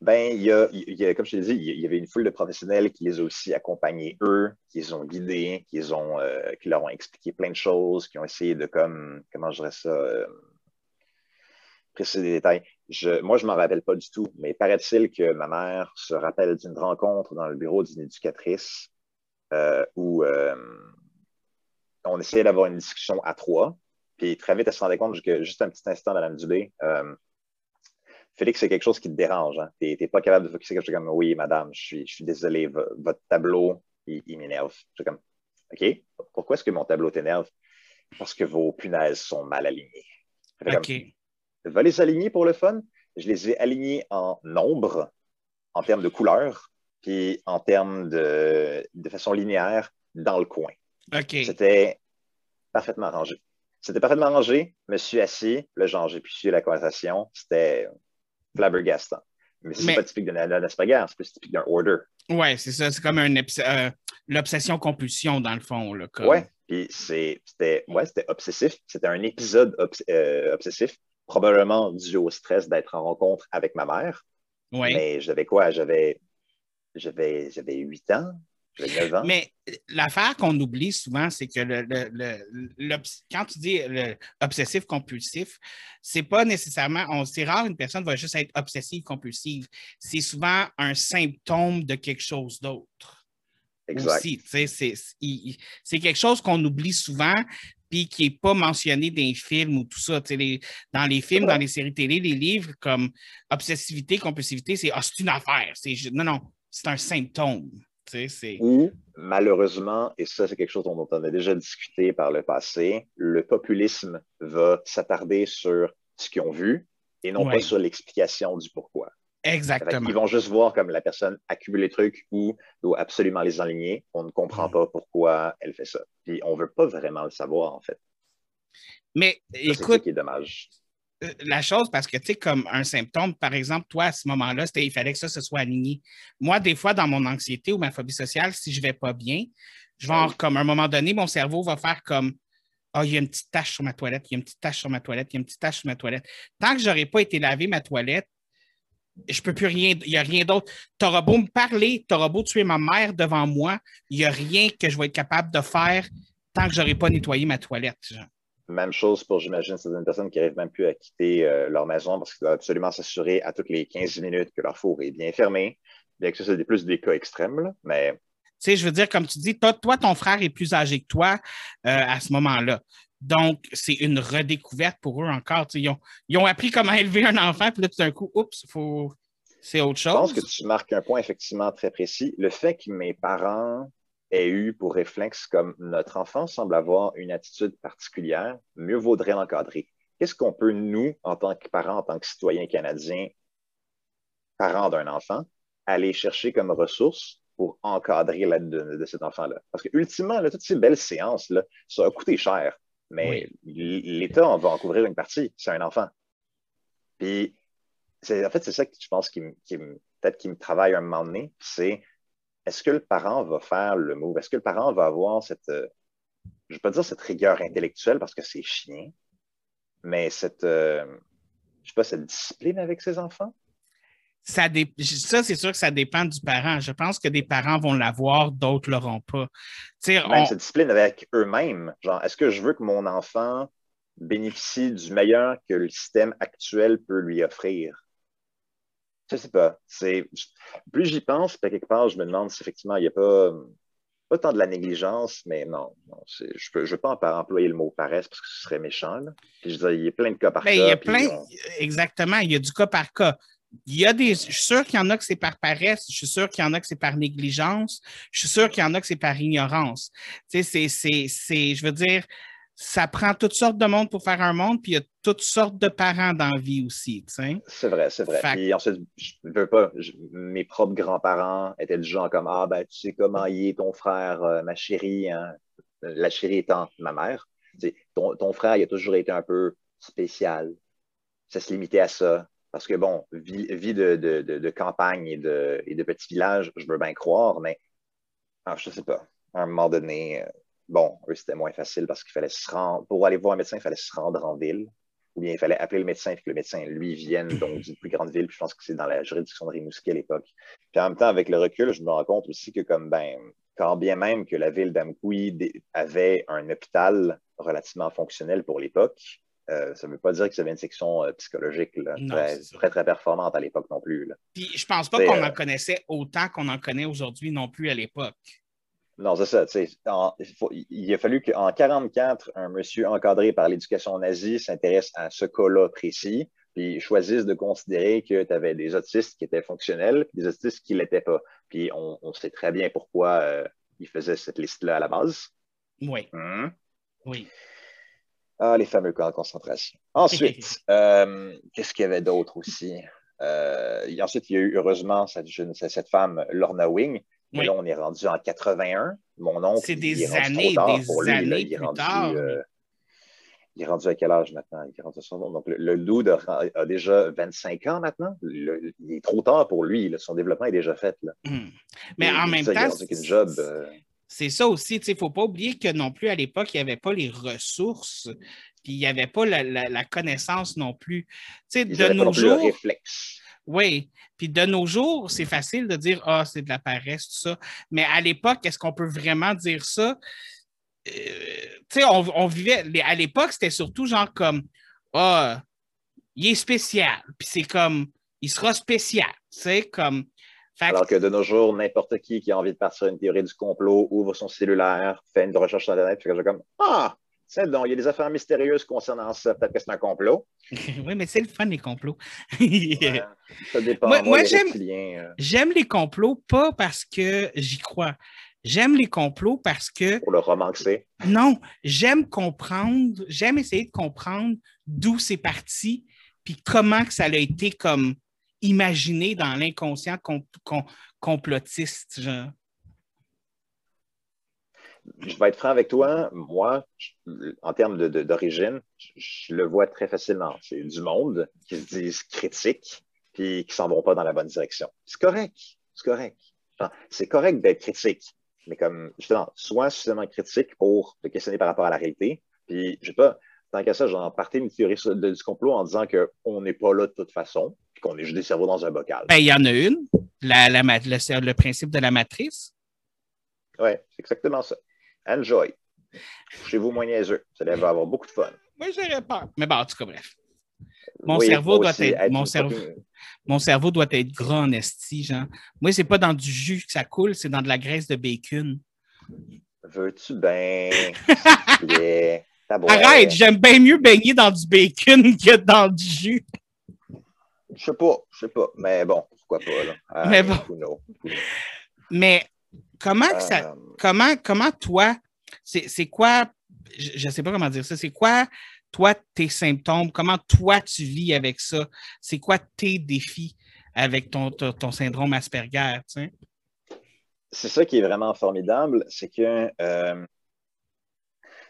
Ben, il y, a, comme je te l'ai dit, il y avait une foule de professionnels qui les ont aussi accompagnés, eux, qui les ont guidés, qui, ont, euh, qui leur ont expliqué plein de choses, qui ont essayé de, comme, comment je dirais ça, euh, préciser des détails. Je, moi, je m'en rappelle pas du tout, mais paraît-il que ma mère se rappelle d'une rencontre dans le bureau d'une éducatrice euh, où euh, on essayait d'avoir une discussion à trois. Puis très vite, elle se rendait compte que, juste un petit instant, Madame Dubé, euh, Félix, c'est quelque chose qui te dérange. Hein? Tu n'es pas capable de focuser quelque chose comme Oui, madame, je suis, je suis désolé, votre tableau, il, m'énerve. Je comme OK, pourquoi est-ce que mon tableau t'énerve? Parce que vos punaises sont mal alignées. Va les aligner pour le fun? Je les ai alignés en nombre, en termes de couleur, puis en termes de, de façon linéaire dans le coin. C'était parfaitement rangé. C'était parfaitement rangé. Je me suis assis, là, j'ai pu suivre la conversation. C'était flabbergastant. Mais c'est pas typique d'un Asperger, c'est plus typique d'un order. Oui, c'est ça. C'est comme euh, l'obsession-compulsion, dans le fond. Oui, puis c'était ouais, obsessif. C'était un épisode euh, obsessif probablement dû au stress d'être en rencontre avec ma mère. Mais j'avais quoi? J'avais, j'avais, j'avais 8 ans, j'avais 9 ans. Mais l'affaire qu'on oublie souvent, c'est que le, le, quand tu dis obsessif-compulsif, c'est pas nécessairement, c'est rare une personne va juste être obsessive-compulsive. C'est souvent un symptôme de quelque chose d'autre. Exact. c'est quelque chose qu'on oublie souvent, qui n'est pas mentionné dans les films ou tout ça. dans les films, dans les séries télé, les livres comme obsessivité, compulsivité, c'est ah, une affaire. Non, non, c'est un symptôme. Ou, malheureusement, et ça, c'est quelque chose dont on a déjà discuté par le passé, le populisme va s'attarder sur ce qu'ils ont vu et non pas sur l'explication du pourquoi. Exactement. Ils vont juste voir comme la personne accumule les trucs ou doit absolument les aligner. On ne comprend pas pourquoi elle fait ça. Puis on ne veut pas vraiment le savoir, en fait. Mais écoute. C'est dommage. Euh, la chose, parce que tu sais, comme un symptôme, par exemple, toi, à ce moment-là, il fallait que ça se soit aligné. Moi, des fois, dans mon anxiété ou ma phobie sociale, si je ne vais pas bien, je vais, comme à un moment donné, mon cerveau va faire comme Ah, oh, il y a une petite tache sur ma toilette, il y a une petite tache sur ma toilette, il y a une petite tache sur ma toilette. Tant que je n'aurais pas été laver ma toilette, je peux plus rien, il n'y a rien d'autre. Tu auras beau me parler, tu auras beau tuer ma mère devant moi, il n'y a rien que je vais être capable de faire tant que je n'aurai pas nettoyé ma toilette. Même chose pour, j'imagine, certaines personnes qui n'arrivent même plus à quitter euh, leur maison parce qu'ils doivent absolument s'assurer à toutes les 15 minutes que leur four est bien fermé. Bien que ça, c'est plus des cas extrêmes, mais. Tu sais, je veux dire, comme tu dis, toi, toi, ton frère est plus âgé que toi euh, à ce moment-là. Donc, c'est une redécouverte pour eux encore. Ils ont, ils ont, appris comment élever un enfant, puis là, tout d'un coup, oups, faut... c'est autre chose. Je pense que tu marques un point effectivement très précis. Le fait que mes parents aient eu pour réflexe comme notre enfant semble avoir une attitude particulière, mieux vaudrait l'encadrer. Qu'est-ce qu'on peut, nous, en tant que parents, en tant que citoyens canadiens, parents d'un enfant, aller chercher comme ressources pour encadrer l'aide de, cet enfant-là? Parce que, ultimement, toutes ces belles séances-là, ça a coûté cher. Mais l'État on va en couvrir une partie. C'est un enfant. Puis, en fait, c'est ça que je pense qui, peut-être qui me travaille un moment donné, c'est est-ce que le parent va faire le move? Est-ce que le parent va avoir cette, euh, je ne vais pas dire cette rigueur intellectuelle parce que c'est chien, mais cette, euh, je sais pas, cette discipline avec ses enfants? Ça, ça c'est sûr que ça dépend du parent. Je pense que des parents vont l'avoir, d'autres ne l'auront pas. Même cette discipline avec eux-mêmes. Genre, est-ce que je veux que mon enfant bénéficie du meilleur que le système actuel peut lui offrir? Je ne sais pas. Plus j'y pense, quelque part, je me demande si effectivement il n'y a pas, pas tant de la négligence, mais non, je ne veux pas employer le mot paresse parce que ce serait méchant. je dis, il y a plein de cas par ben, cas. Il y a plein, exactement, il y a du cas par cas il y a des. Je suis sûr qu'il y en a que c'est par paresse, je suis sûr qu'il y en a que c'est par négligence, je suis sûr qu'il y en a que c'est par ignorance. Tu sais, c'est, je veux dire, ça prend toutes sortes de monde pour faire un monde, puis il y a toutes sortes de parents dans la vie aussi, tu sais. C'est vrai, c'est vrai. Puis ensuite, je veux pas, mes propres grands-parents étaient du genre comme Ah, ben, tu sais comment il est ton frère, euh, ma chérie, hein? la chérie étant ma mère. ton, ton frère, il a toujours été un peu spécial. Ça se limitait à ça. Parce que, bon, vie, de, campagne et de, et de petits villages, je veux bien croire, mais ah, je ne sais pas. À un moment donné, euh, bon, eux, c'était moins facile parce qu'il fallait se rendre. Pour aller voir un médecin, il fallait se rendre en ville. Ou bien il fallait appeler le médecin et que le médecin, lui, vienne donc d'une plus grande ville. Puis je pense que c'est dans la juridiction de Rimouski à l'époque. Puis en même temps, avec le recul, je me rends compte aussi que, comme, ben, quand bien même que la ville d'Amkoui avait un hôpital relativement fonctionnel pour l'époque, euh, ça ne veut pas dire que avait une section euh, psychologique très, très, performante à l'époque non plus. Puis je pense pas qu'on en euh, connaissait autant qu'on en connaît aujourd'hui non plus à l'époque. Non, c'est ça. il, a fallu qu'en 1944, un monsieur encadré par l'éducation nazie s'intéresse à ce cas-là précis, puis choisisse de considérer que tu avais des autistes qui étaient fonctionnels, des autistes qui ne l'étaient pas. Puis on, sait très bien pourquoi il faisait cette liste-là à la base. Oui. Hum? Oui. Ah, les fameux camps de concentration. Ensuite, euh, qu'est-ce qu'il y avait d'autre aussi? Euh, ensuite, il y a eu heureusement cette, cette femme, Lorna Wing. Là, on est rendu en 81. Mon oncle. C'est des années, des années il est rendu, euh, il est rendu à quel âge maintenant? Il est rendu Donc, le, loup a, déjà 25 ans maintenant. il est trop tard pour lui. Son développement est déjà fait. Là. Hmm. Mais en même temps. job, c'est ça aussi, il ne faut pas oublier que non plus à l'époque, il n'y avait pas les ressources, puis il n'y avait pas la, connaissance non plus. Tu de nos jours. Oui, puis de nos jours, c'est facile de dire Ah, c'est de la paresse, tout ça. Mais à l'époque, est-ce qu'on peut vraiment dire ça? Euh, tu sais, on, vivait. À l'époque, c'était surtout genre comme Ah, il est spécial. Puis c'est comme il sera spécial. Tu sais, comme alors que de nos jours, n'importe qui qui a envie de partir une théorie du complot ouvre son cellulaire, fait une recherche sur Internet, que comme Ah, c'est donc, il y a des affaires mystérieuses concernant ça. Peut-être que c'est un complot. oui, mais c'est le fun, les complots. ça dépend. Moi, euh. j'aime les complots, pas parce que j'y crois. J'aime les complots parce que. Pour le romancer. Non, j'aime comprendre, j'aime essayer de comprendre d'où c'est parti, puis comment que ça a été comme imaginé dans l'inconscient complotiste. Je vais être franc avec toi. Moi, en termes d'origine, je, le vois très facilement. C'est du monde qui se disent critiques puis qui s'en vont pas dans la bonne direction. C'est correct. C'est correct. c'est correct d'être critique, mais comme justement, sois suffisamment critique pour te questionner par rapport à la réalité. Puis, je sais pas, tant qu'à ça, j'en partais une théorie du complot en disant qu'on n'est pas là de toute façon qu'on est juste des cerveaux dans un bocal. Ben, il y en a une, la, le, principe de la matrice. Oui, c'est exactement ça. Enjoy. Chez vous, moins niaiseux. Vous allez avoir beaucoup de fun. Moi, j'aurais peur. Mais bon, en tout cas, bref. Mon, cerveau doit être, mon, cerveau, mon cerveau doit être grand, esti, genre. Moi, c'est pas dans du jus que ça coule, c'est dans de la graisse de bacon. Veux-tu bien? Arrête, j'aime bien mieux baigner dans du bacon que dans du jus. Je sais pas, je sais pas. Mais bon, pourquoi pas, là. Ah, mais bon. Mais comment ça. Euh, comment, comment toi, c'est quoi. Je ne sais pas comment dire ça. C'est quoi, toi, tes symptômes? Comment toi, tu vis avec ça? C'est quoi tes défis avec ton, ton, syndrome Asperger? C'est ça qui est vraiment formidable. C'est que. Euh,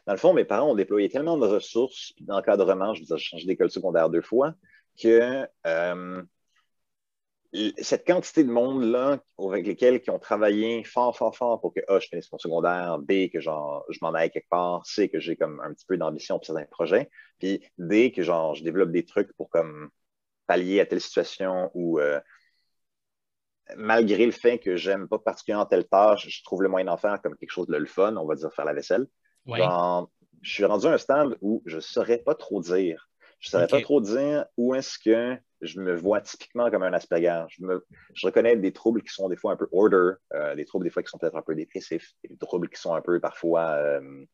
dans le fond, mes parents ont déployé tellement de ressources d'encadrement, je veux dire, j'ai changé d'école secondaire deux fois, que euh, cette quantité de monde-là avec lesquels qui ont travaillé fort, fort, fort pour que A, je finisse mon secondaire, B, que genre, je m'en aille quelque part, C, que j'ai comme un petit peu d'ambition pour certains projets, puis D, que genre, je développe des trucs pour comme pallier à telle situation ou euh, malgré le fait que j'aime pas particulièrement telle tâche, je trouve le moyen d'en faire comme quelque chose de le fun, on va dire faire la vaisselle. je suis rendu à un stade où je ne saurais pas trop dire je ne saurais pas trop dire où est-ce que je me vois typiquement comme un Asperger. Je, me, je reconnais des troubles qui sont des fois un peu order, euh, des troubles des fois qui sont peut-être un peu dépressifs, des troubles qui sont un peu parfois euh,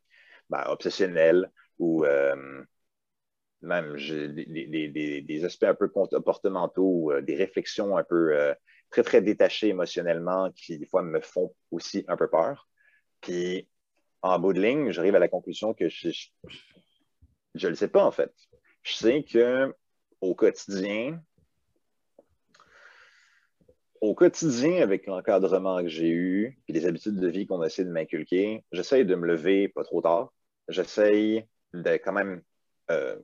ben, obsessionnels ou euh, même des, des, aspects un peu comportementaux ou des réflexions un peu très, très détachées émotionnellement qui des fois me font aussi un peu peur. Puis en bout de ligne, j'arrive à la conclusion que je ne le sais pas en fait je sais que au quotidien, au quotidien, avec l'encadrement que j'ai eu et les habitudes de vie qu'on essaie de m'inculquer, j'essaye de me lever pas trop tard. J'essaye de quand même euh,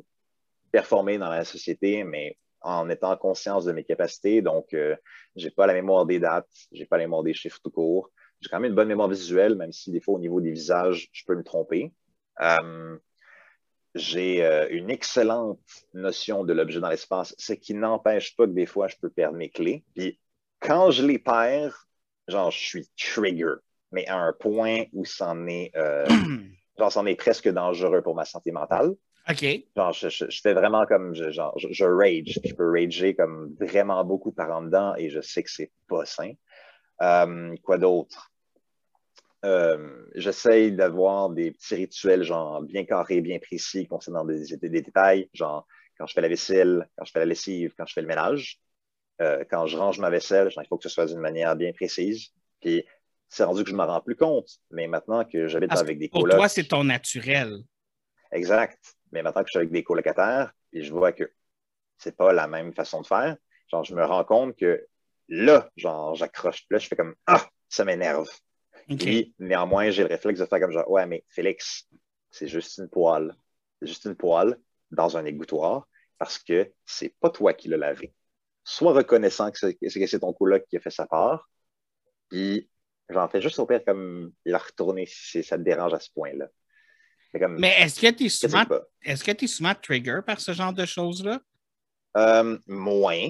performer dans la société, mais en étant conscience de mes capacités. Donc, euh, je n'ai pas la mémoire des dates, je n'ai pas la mémoire des chiffres tout court. J'ai quand même une bonne mémoire visuelle, même si des fois, au niveau des visages, je peux me tromper. Euh, j'ai euh, une excellente notion de l'objet dans l'espace, ce qui n'empêche pas que des fois, je peux perdre mes clés. Puis quand je les perds, genre, je suis trigger, mais à un point où c'en est, euh, genre, c'en est presque dangereux pour ma santé mentale. OK. Genre, je, fais vraiment comme, genre, je, rage. Je peux rager comme vraiment beaucoup par en dedans et je sais que c'est pas sain. Euh, quoi d'autre? Euh, j'essaye d'avoir des petits rituels, genre bien carrés, bien précis, concernant des, détails, genre quand je fais la vaisselle, quand je fais la lessive, quand je fais le ménage. Euh, quand je range ma vaisselle, il faut que ce soit d'une manière bien précise. Puis c'est rendu que je ne me rends plus compte. Mais maintenant que j'habite avec des colocs. Pour toi, c'est ton naturel. Exact. Mais maintenant que je suis avec des colocataires, puis je vois que c'est pas la même façon de faire, genre, je me rends compte que là, genre, j'accroche. Là, je fais comme Ah, ça m'énerve. Puis, néanmoins, j'ai le réflexe de faire comme genre, ouais, mais Félix, c'est juste une poêle. C'est juste une poêle dans un égouttoir parce que c'est pas toi qui l'as lavé. Sois reconnaissant que c'est ton coloc qui a fait sa part. Puis, j'en fais juste au pire comme la retourner si ça te dérange à ce point-là. Mais est-ce que tu es souvent, est-ce que tu es souvent trigger par ce genre de choses-là? Euh, moins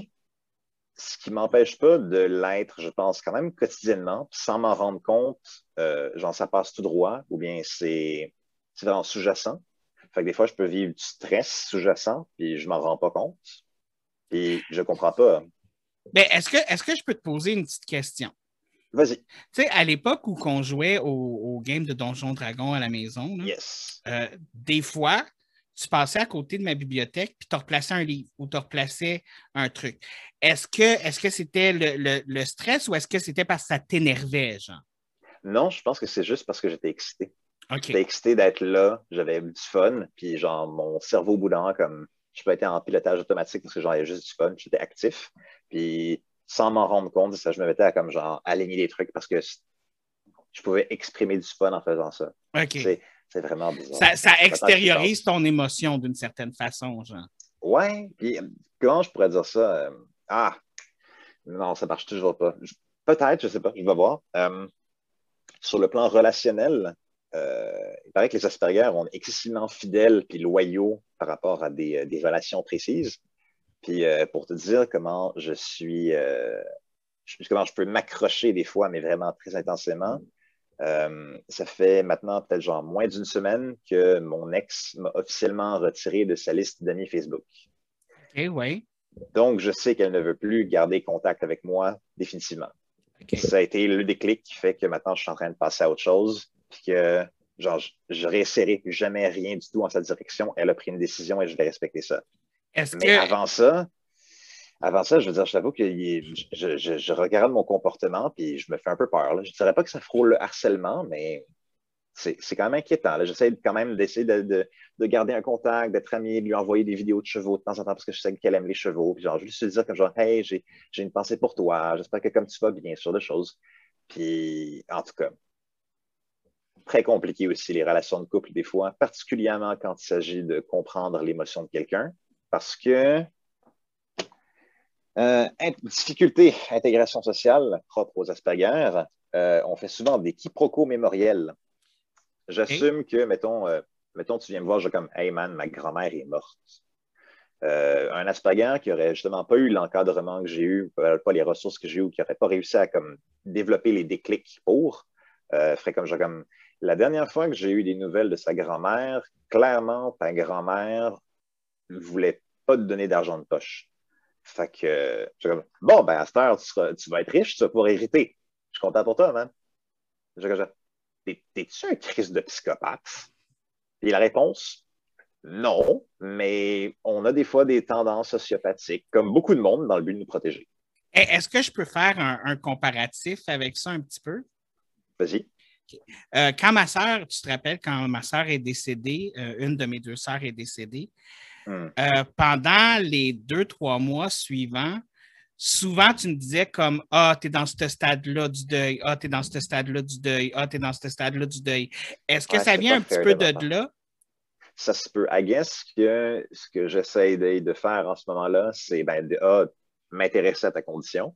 ce qui m'empêche pas de l'être, je pense, quand même quotidiennement, sans m'en rendre compte, euh, genre ça passe tout droit, ou bien c'est vraiment sous-jacent. Fait que des fois, je peux vivre du stress sous-jacent, puis je m'en rends pas compte. Puis je comprends pas. Mais est-ce que, est que je peux te poser une petite question? Vas-y. Tu sais, à l'époque où on jouait au, au, game de Donjon Dragon à la maison, euh, des fois, tu passais à côté de ma bibliothèque, puis tu replaçais un livre ou tu replaçais un truc. Est-ce que est-ce que c'était le, stress ou est-ce que c'était parce que ça t'énervait, genre? Non, je pense que c'est juste parce que j'étais excité. J'étais excité d'être là, j'avais du fun, puis genre mon cerveau au bout comme je peux être en pilotage automatique parce que j'avais juste du fun, j'étais actif. Puis sans m'en rendre compte, ça, je me mettais à comme genre aligner des trucs parce que je pouvais exprimer du fun en faisant ça. OK. C'est vraiment bizarre. Ça, ça extériorise ton émotion d'une certaine façon, genre. Ouais, puis comment je pourrais dire ça? Euh, ah, non, ça marche toujours pas. Peut-être, je sais pas, je vais voir. Euh, sur le plan relationnel, euh, il paraît que les Asperger ont excessivement fidèles puis loyaux par rapport à des, des relations précises. Puis pour te dire comment je suis, comment je peux m'accrocher des fois, mais vraiment très intensément, Euh, ça fait maintenant peut-être genre moins d'une semaine que mon ex m'a officiellement retiré de sa liste d'amis Facebook. OK, oui. Donc, je sais qu'elle ne veut plus garder contact avec moi définitivement. Ça a été le déclic qui fait que maintenant, je suis en train de passer à autre chose. Puis que, genre, je réessayerai plus jamais rien du tout en sa direction. Elle a pris une décision et je vais respecter ça. Mais avant ça, avant ça, je veux dire, je t'avoue que je, regarde mon comportement puis je me fais un peu peur. Je ne dirais pas que ça frôle le harcèlement, mais c'est quand même inquiétant. J'essaie quand même d'essayer de, garder un contact, d'être ami, de lui envoyer des vidéos de chevaux de temps en temps parce que je sais qu'elle aime les chevaux. Puis genre, juste lui dire comme genre, hey, j'ai une pensée pour toi. J'espère que comme tu vas bien sur de choses. Puis, en tout cas, très compliqué aussi les relations de couple des fois, particulièrement quand il s'agit de comprendre l'émotion de quelqu'un parce que euh, difficulté, intégration sociale propre aux Asperger, euh, on fait souvent des quiproquos mémoriels. J'assume que, mettons, euh, mettons, tu viens me voir, je comme, hey man, ma grand-mère est morte. un Asperger qui aurait justement pas eu l'encadrement que j'ai eu, pas les ressources que j'ai eues, ou qui n'aurait pas réussi à comme, développer les déclics pour, ferait comme, je comme, la dernière fois que j'ai eu des nouvelles de sa grand-mère, clairement, ta grand-mère voulait pas te donner d'argent de poche. Fait que, bon, ben, à cette heure, tu, vas être riche, tu vas pouvoir hériter. Je suis content pour toi, man. T'es-tu un crise de psychopathe? Et la réponse, non, mais on a des fois des tendances sociopathiques, comme beaucoup de monde, dans le but de nous protéger. Eh, est-ce que je peux faire un, comparatif avec ça un petit peu? Vas-y. Euh, quand ma soeur, tu te rappelles, quand ma soeur est décédée, euh, une de mes deux sœurs est décédée, Hmm. Euh, pendant les deux, trois mois suivants, souvent tu me disais comme Ah, tu es dans ce stade-là du deuil, Ah, tu es dans ce stade-là du deuil, Ah, tu es dans ce stade-là du deuil. Est-ce que ça vient un petit peu de là? Ça se peut. I guess que ce que j'essaie de, faire en ce moment-là, c'est ben, de A, m'intéresser à ta condition,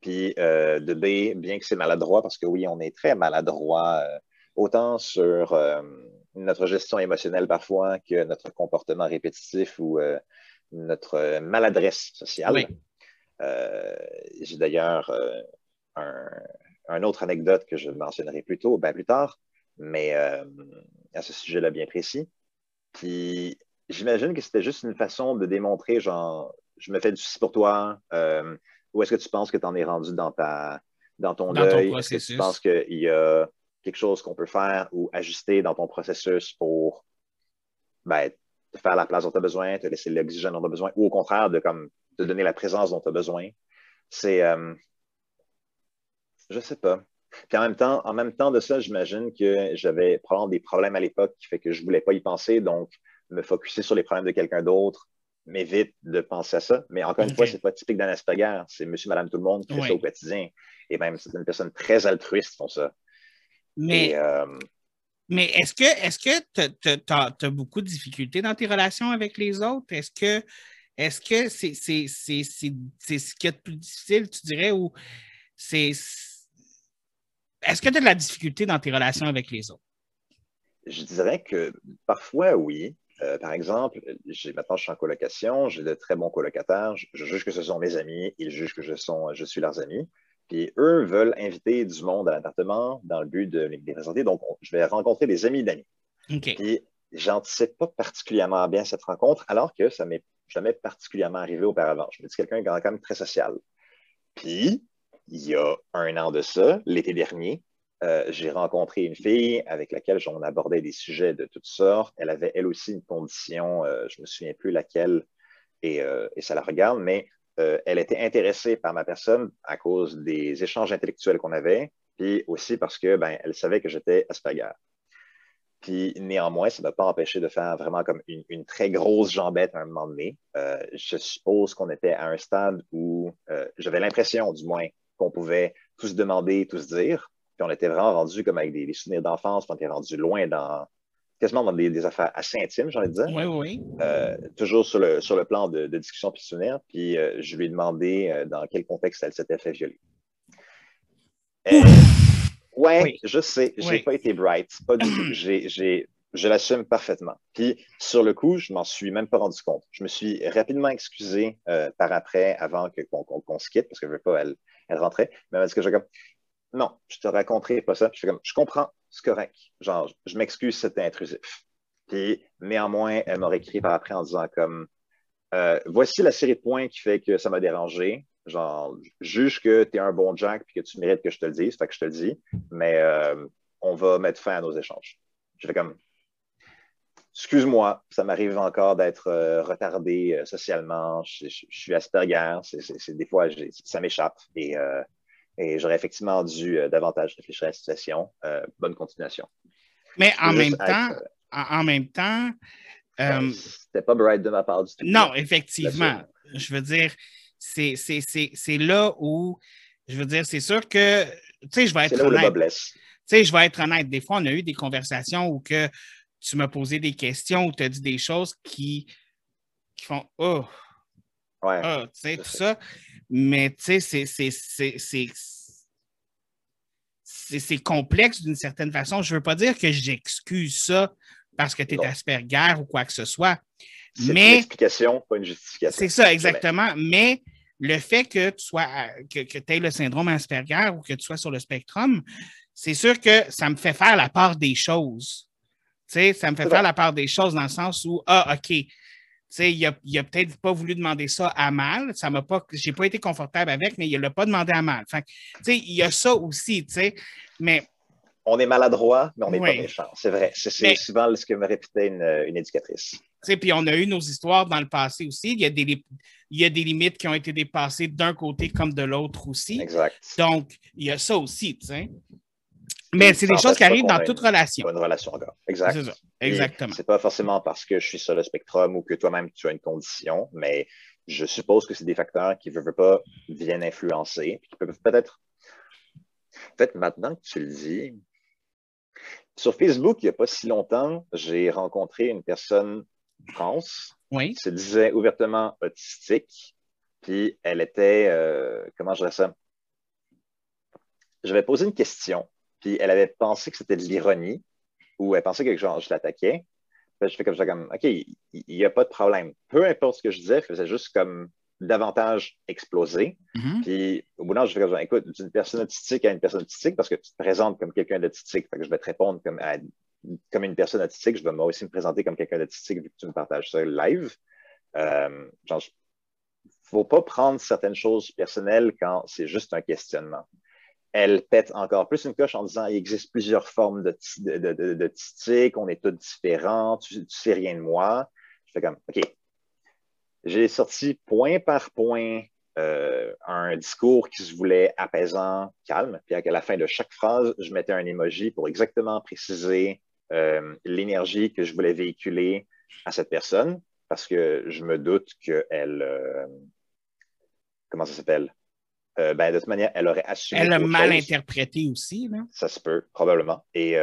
puis euh, de B, bien que c'est maladroit, parce que oui, on est très maladroit, euh, autant sur notre gestion émotionnelle parfois que notre comportement répétitif ou euh, notre maladresse sociale. Euh, j'ai d'ailleurs euh, un, autre anecdote que je mentionnerai plus tôt, ben plus tard, mais à ce sujet-là bien précis. Puis j'imagine que c'était juste une façon de démontrer, genre, je me fais du souci pour toi. où est-ce que tu penses que tu en es rendu dans, ta, dans ton dans deuil? Est-ce que tu penses qu'il y a quelque chose qu'on peut faire ou ajuster dans ton processus pour ben, te faire la place dont tu as besoin, te laisser l'oxygène dont tu as besoin, ou au contraire, de comme, te donner la présence dont tu as besoin. C'est. Euh, je sais pas. Puis en même temps, en même temps de ça, j'imagine que j'avais probablement des problèmes à l'époque qui fait que je ne voulais pas y penser, donc me focuser sur les problèmes de quelqu'un d'autre m'évite de penser à ça. Mais encore une fois, ce n'est pas typique d'un Asperger. C'est monsieur, madame, tout le monde qui fait ça au quotidien. Et même, c'est une personne très altruiste qui font ça. Mais, euh, mais est-ce que est-ce que tu as, beaucoup de difficultés dans tes relations avec les autres? Est-ce que est-ce que c'est ce qui est le plus difficile, tu dirais, ou c'est. Est-ce que tu as de la difficulté dans tes relations avec les autres? Je dirais que parfois, oui. Euh, par exemple, maintenant je suis en colocation, j'ai de très bons colocataires, je, je, juge que ce sont mes amis, ils jugent que je, sont, je suis leurs amis. Puis eux veulent inviter du monde à l'appartement dans le but de les présenter. Donc, je vais rencontrer des amis d'amis. Okay. Puis, j'anticipe pas particulièrement bien cette rencontre, alors que ça m'est jamais particulièrement arrivé auparavant. Je me dis quelqu'un qui est quand même très social. Puis, il y a un an de ça, l'été dernier, euh, j'ai rencontré une fille avec laquelle on abordait des sujets de toutes sortes. Elle avait elle aussi une condition, euh, je ne me souviens plus laquelle, et, euh, et ça la regarde, mais euh, elle était intéressée par ma personne à cause des échanges intellectuels qu'on avait, puis aussi parce que ben, elle savait que j'étais Asperger. Puis néanmoins, ça ne m'a pas empêché de faire vraiment comme une, très grosse jambette à un moment donné. Euh, je suppose qu'on était à un stade où euh, j'avais l'impression, du moins, qu'on pouvait tous demander, tous dire. Puis on était vraiment rendu comme avec des, des souvenirs d'enfance, on était rendu loin dans, quasiment dans des, affaires assez intimes, j'ai envie de dire. Oui, oui. Euh, toujours sur le, sur le plan de, discussion souvenir. Puis euh, je lui ai demandé euh, dans quel contexte elle s'était fait violer. Ouais, oui. je sais, j'ai pas été bright, pas du tout. je l'assume parfaitement. Puis sur le coup, je m'en suis même pas rendu compte. Je me suis rapidement excusé par après, avant qu'on se quitte, parce que je veux pas, elle, elle rentrait. Mais parce que je comme, non, je te raconterai pas ça. Je fais comme, je comprends, c'est correct. Genre, je m'excuse, c'était intrusif. Puis, néanmoins, elle m'a écrit par après en disant comme, euh, voici la série de points qui fait que ça m'a dérangé. Genre, juge que tu es un bon Jack et que tu mérites que je te le dise, fait que je te le dis, mais euh, on va mettre fin à nos échanges. Je fais comme, excuse-moi, ça m'arrive encore d'être euh, retardé socialement, je, suis Asperger, c'est, des fois, ça m'échappe et, et j'aurais effectivement dû davantage réfléchir à la situation. bonne continuation. Mais en même temps, en, même temps. Euh, C'était pas bright de ma part du tout. Non, effectivement. Je veux dire, c'est là où, je veux dire, c'est sûr que, tu sais, je vais être honnête. Tu sais, je vais être honnête. Des fois, on a eu des conversations où que tu m'as posé des questions ou tu as dit des choses qui, qui font Oh! Ouais. Oh, tu sais, tout ça. Mais tu sais, c'est c'est complexe d'une certaine façon. Je ne veux pas dire que j'excuse ça parce que tu es Asperger ou quoi que ce soit. C'est une explication, pas une justification. C'est ça, exactement. Mais le fait que tu sois que, tu aies le syndrome Asperger ou que tu sois sur le spectrum, c'est sûr que ça me fait faire la part des choses. Tu sais, ça me fait faire la part des choses dans le sens où, ah, OK, tu sais, il n'a peut-être pas voulu demander ça à mal. Ça m'a pas, j'ai pas été confortable avec, mais il ne l'a pas demandé à mal. tu sais, il y a ça aussi, tu sais. Mais on est maladroit, mais on n'est pas méchant. C'est vrai. C'est souvent ce que me répétait une, une éducatrice. Puis on a eu nos histoires dans le passé aussi. Il y a des, il y a des limites qui ont été dépassées d'un côté comme de l'autre aussi. Exact. Donc, il y a ça aussi, tu sais. Mais c'est des choses qui arrivent dans toute relation. Une relation encore. Exact. C'est ça. Exactement. C'est pas forcément parce que je suis sur le spectrum ou que toi-même tu as une condition, mais je suppose que c'est des facteurs qui ne veulent pas viennent influencer, qui peuvent peut-être. En fait, maintenant que tu le dis, sur Facebook, il n'y a pas si longtemps, j'ai rencontré une personne trans qui se disait ouvertement autistique. Puis elle était, euh, comment je dirais ça? J'avais posé une question, puis elle avait pensé que c'était de l'ironie, ou elle pensait que genre, je l'attaquais. je fais comme ça, comme, OK, il n'y a pas de problème. Peu importe ce que je disais, c'est juste comme davantage explosé. Mm-hmm. Puis au bout d'un je fais comme, écoute, d'une personne autistique à une personne autistique, parce que tu te présentes comme quelqu'un d'autistique, fait que je vais te répondre comme, comme une personne autistique, je vais moi aussi me présenter comme quelqu'un d'autistique vu que tu me partages ça live. Euh, genre, faut pas prendre certaines choses personnelles quand c'est juste un questionnement. Elle pète encore plus une coche en disant il existe plusieurs formes de, de, on est tous différents, tu, tu sais rien de moi. Je fais comme, OK, j'ai sorti point par point euh, un discours qui se voulait apaisant, calme, puis à la fin de chaque phrase, je mettais un emoji pour exactement préciser euh, l'énergie que je voulais véhiculer à cette personne, parce que je me doute qu'elle... Euh, comment ça s'appelle? Ben, de toute manière, elle aurait assumé. Elle a mal interprété aussi, là. Ça se peut, probablement. Et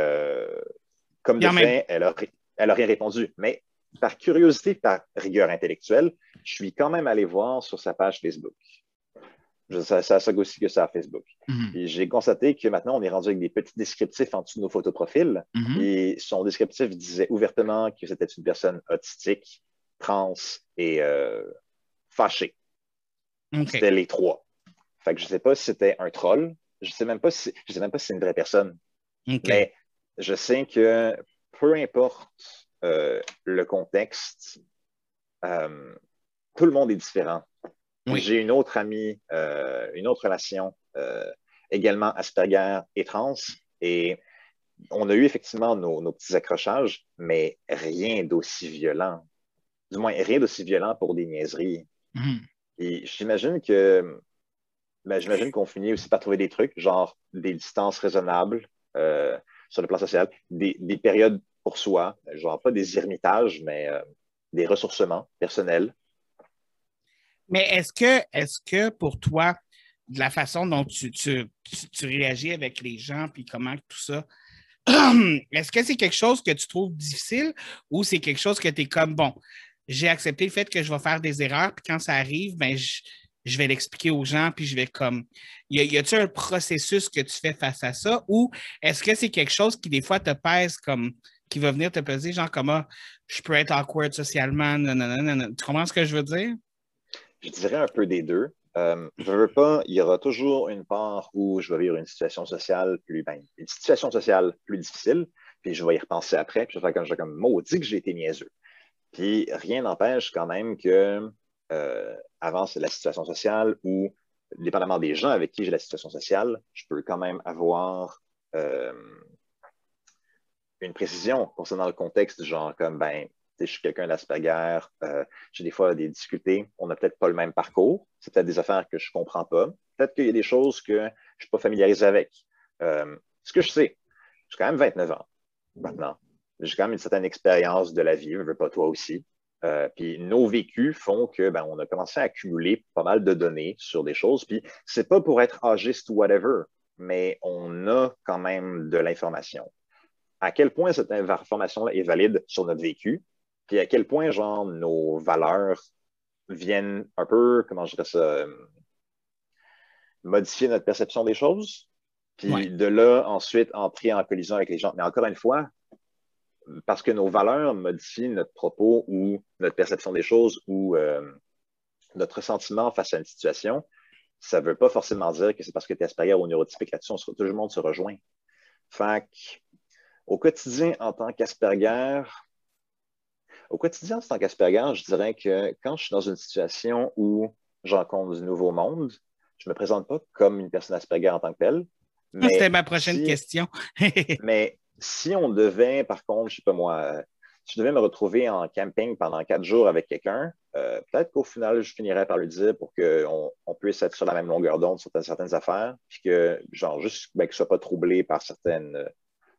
comme de elle, a, elle rien répondu. Mais par curiosité, par rigueur intellectuelle, je suis quand même allé voir sur sa page Facebook. Ça, ça, aussi que ça à Facebook. Mhm. j'ai constaté que maintenant, on est rendu avec des petits descriptifs en dessous de nos photos profils. Mhm. Et son descriptif disait ouvertement que c'était une personne autistique, trans et euh, fâchée. C'était les trois. Fait que je ne sais pas si c'était un troll. Je ne sais même pas si, je sais même pas si c'est une vraie personne. Mais je sais que peu importe euh, le contexte, euh, tout le monde est différent. J'ai une autre amie, euh, une autre relation, également Asperger et trans, et on a eu effectivement nos, petits accrochages, mais rien d'aussi violent. Du moins, rien d'aussi violent pour des niaiseries. Et j'imagine que ben, j'imagine qu'on finit aussi par trouver des trucs, genre des distances raisonnables sur le plan social, des, des, périodes pour soi, genre pas des ermitages, mais euh, des ressourcements personnels. Mais est-ce que, est que pour toi, de la façon dont tu, tu, réagis avec les gens, puis comment tout ça, est-ce que c'est quelque chose que tu trouves difficile ou c'est quelque chose que tu es comme, bon, j'ai accepté le fait que je vais faire des erreurs, puis quand ça arrive, ben, je, vais l'expliquer aux gens, puis je vais comme. Y, a-t-il un processus que tu fais face à ça ou est-ce que c'est quelque chose qui, des fois, te pèse comme qui va venir te peser, genre comment je peux être awkward socialement, Tu comprends ce que je veux dire? Je dirais un peu des deux. Euh, je veux pas, il y aura toujours une part où je vais vivre une situation sociale plus, ben, une situation sociale plus difficile, puis je vais y repenser après, puis je vais faire comme, je comme maudit que j'ai été niaiseux. Puis rien n'empêche quand même que euh, avant la situation sociale ou dépendamment des gens avec qui j'ai la situation sociale, je peux quand même avoir euh, une précision concernant le contexte, genre comme ben je suis quelqu'un d'Asperger, euh, j'ai des fois des difficultés, on n'a peut-être pas le même parcours, c'est peut-être des affaires que je ne comprends pas, peut-être qu'il y a des choses que je ne suis pas familiarisé avec. Euh, ce que je sais, j'ai quand même 29 ans maintenant. J'ai quand même une certaine expérience de la vie, je veux pas toi aussi. Euh, puis nos vécus font que ben, on a commencé à accumuler pas mal de données sur des choses. Puis c'est pas pour être âgiste ou whatever, mais on a quand même de l'information. À quel point cette information-là est valide sur notre vécu, puis à quel point, genre, nos valeurs viennent un peu, comment je dirais ça, modifier notre perception des choses. Puis de là, ensuite, entrer en collision avec les gens. Mais encore une fois, parce que nos valeurs modifient notre propos ou notre perception des choses ou euh, notre ressentiment face à une situation, ça ne veut pas forcément dire que c'est parce que tu es Asperger ou neurotypique là-dessus, tout le monde se rejoint. Fait au quotidien, en tant qu'Asperger, au quotidien, en tant qu'Asperger, je dirais que quand je suis dans une situation où j'encontre du nouveau monde, je ne me présente pas comme une personne Asperger en tant que telle. C'était ma prochaine question. mais si on devait, par contre, je ne sais pas moi, si je devais me retrouver en camping pendant quatre jours avec quelqu'un, euh, peut-être qu'au final, je finirais par lui dire pour qu'on on puisse être sur la même longueur d'onde sur certaines, affaires, puis que, genre, juste ben, que je ne sois pas troublé par certaines,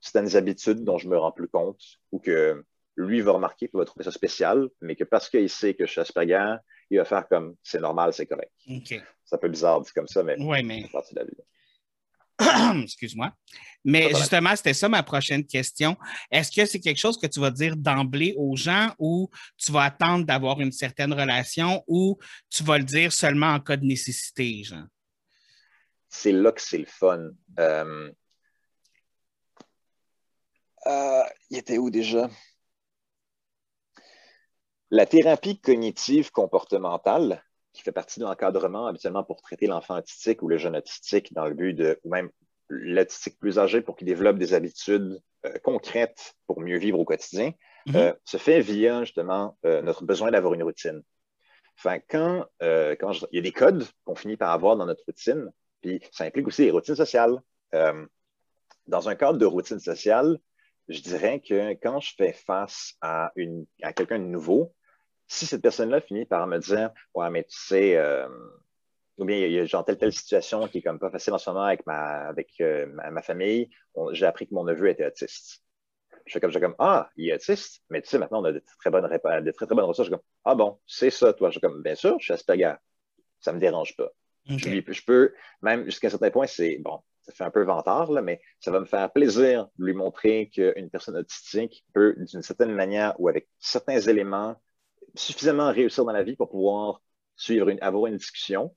certaines habitudes dont je me rends plus compte ou que lui va remarquer, qu'il va trouver ça spécial, mais que parce qu'il sait que je suis Asperger, il va faire comme c'est normal, c'est correct. C'est un peu bizarre dit comme ça, mais, ouais, mais... c'est partie de la vie. Excuse-moi. Mais justement, c'était ça ma prochaine question. Est-ce que c'est quelque chose que tu vas dire d'emblée aux gens ou tu vas attendre d'avoir une certaine relation ou tu vas le dire seulement en cas de nécessité, Jean? C'est là que c'est le fun. Euh, euh, il était où déjà? La thérapie cognitive comportementale, qui fait partie de l'encadrement habituellement pour traiter l'enfant autistique ou le jeune autistique dans le but de, ou même l'autistique plus âgé pour qu'il développe des habitudes euh, concrètes pour mieux vivre au quotidien, mm-hmm. euh, se fait via justement euh, notre besoin d'avoir une routine. Enfin, quand, quand il y a des codes qu'on finit par avoir dans notre routine, puis ça implique aussi les routines sociales. dans un cadre de routine sociale, je dirais que quand je fais face à, à quelqu'un de nouveau, si cette personne-là finit par me dire Ouais, mais tu sais, euh, ou bien il y a genre telle, telle situation qui est comme pas facile en ce moment avec ma, avec, euh, ma, famille, j'ai appris que mon neveu était autiste. Je fais comme, je comme Ah, il est autiste, mais tu sais, maintenant on a de très bonnes, de très, très bonnes ressources. Je suis comme Ah bon, c'est ça, toi. Je suis comme Bien sûr, je suis Asperger. Ça ne me dérange pas. Je, je, peux, même jusqu'à un certain point, c'est bon, ça fait un peu vantard, là, mais ça va me faire plaisir de lui montrer qu'une personne autistique peut, d'une certaine manière ou avec certains éléments, suffisamment réussir dans la vie pour pouvoir suivre une, avoir une discussion,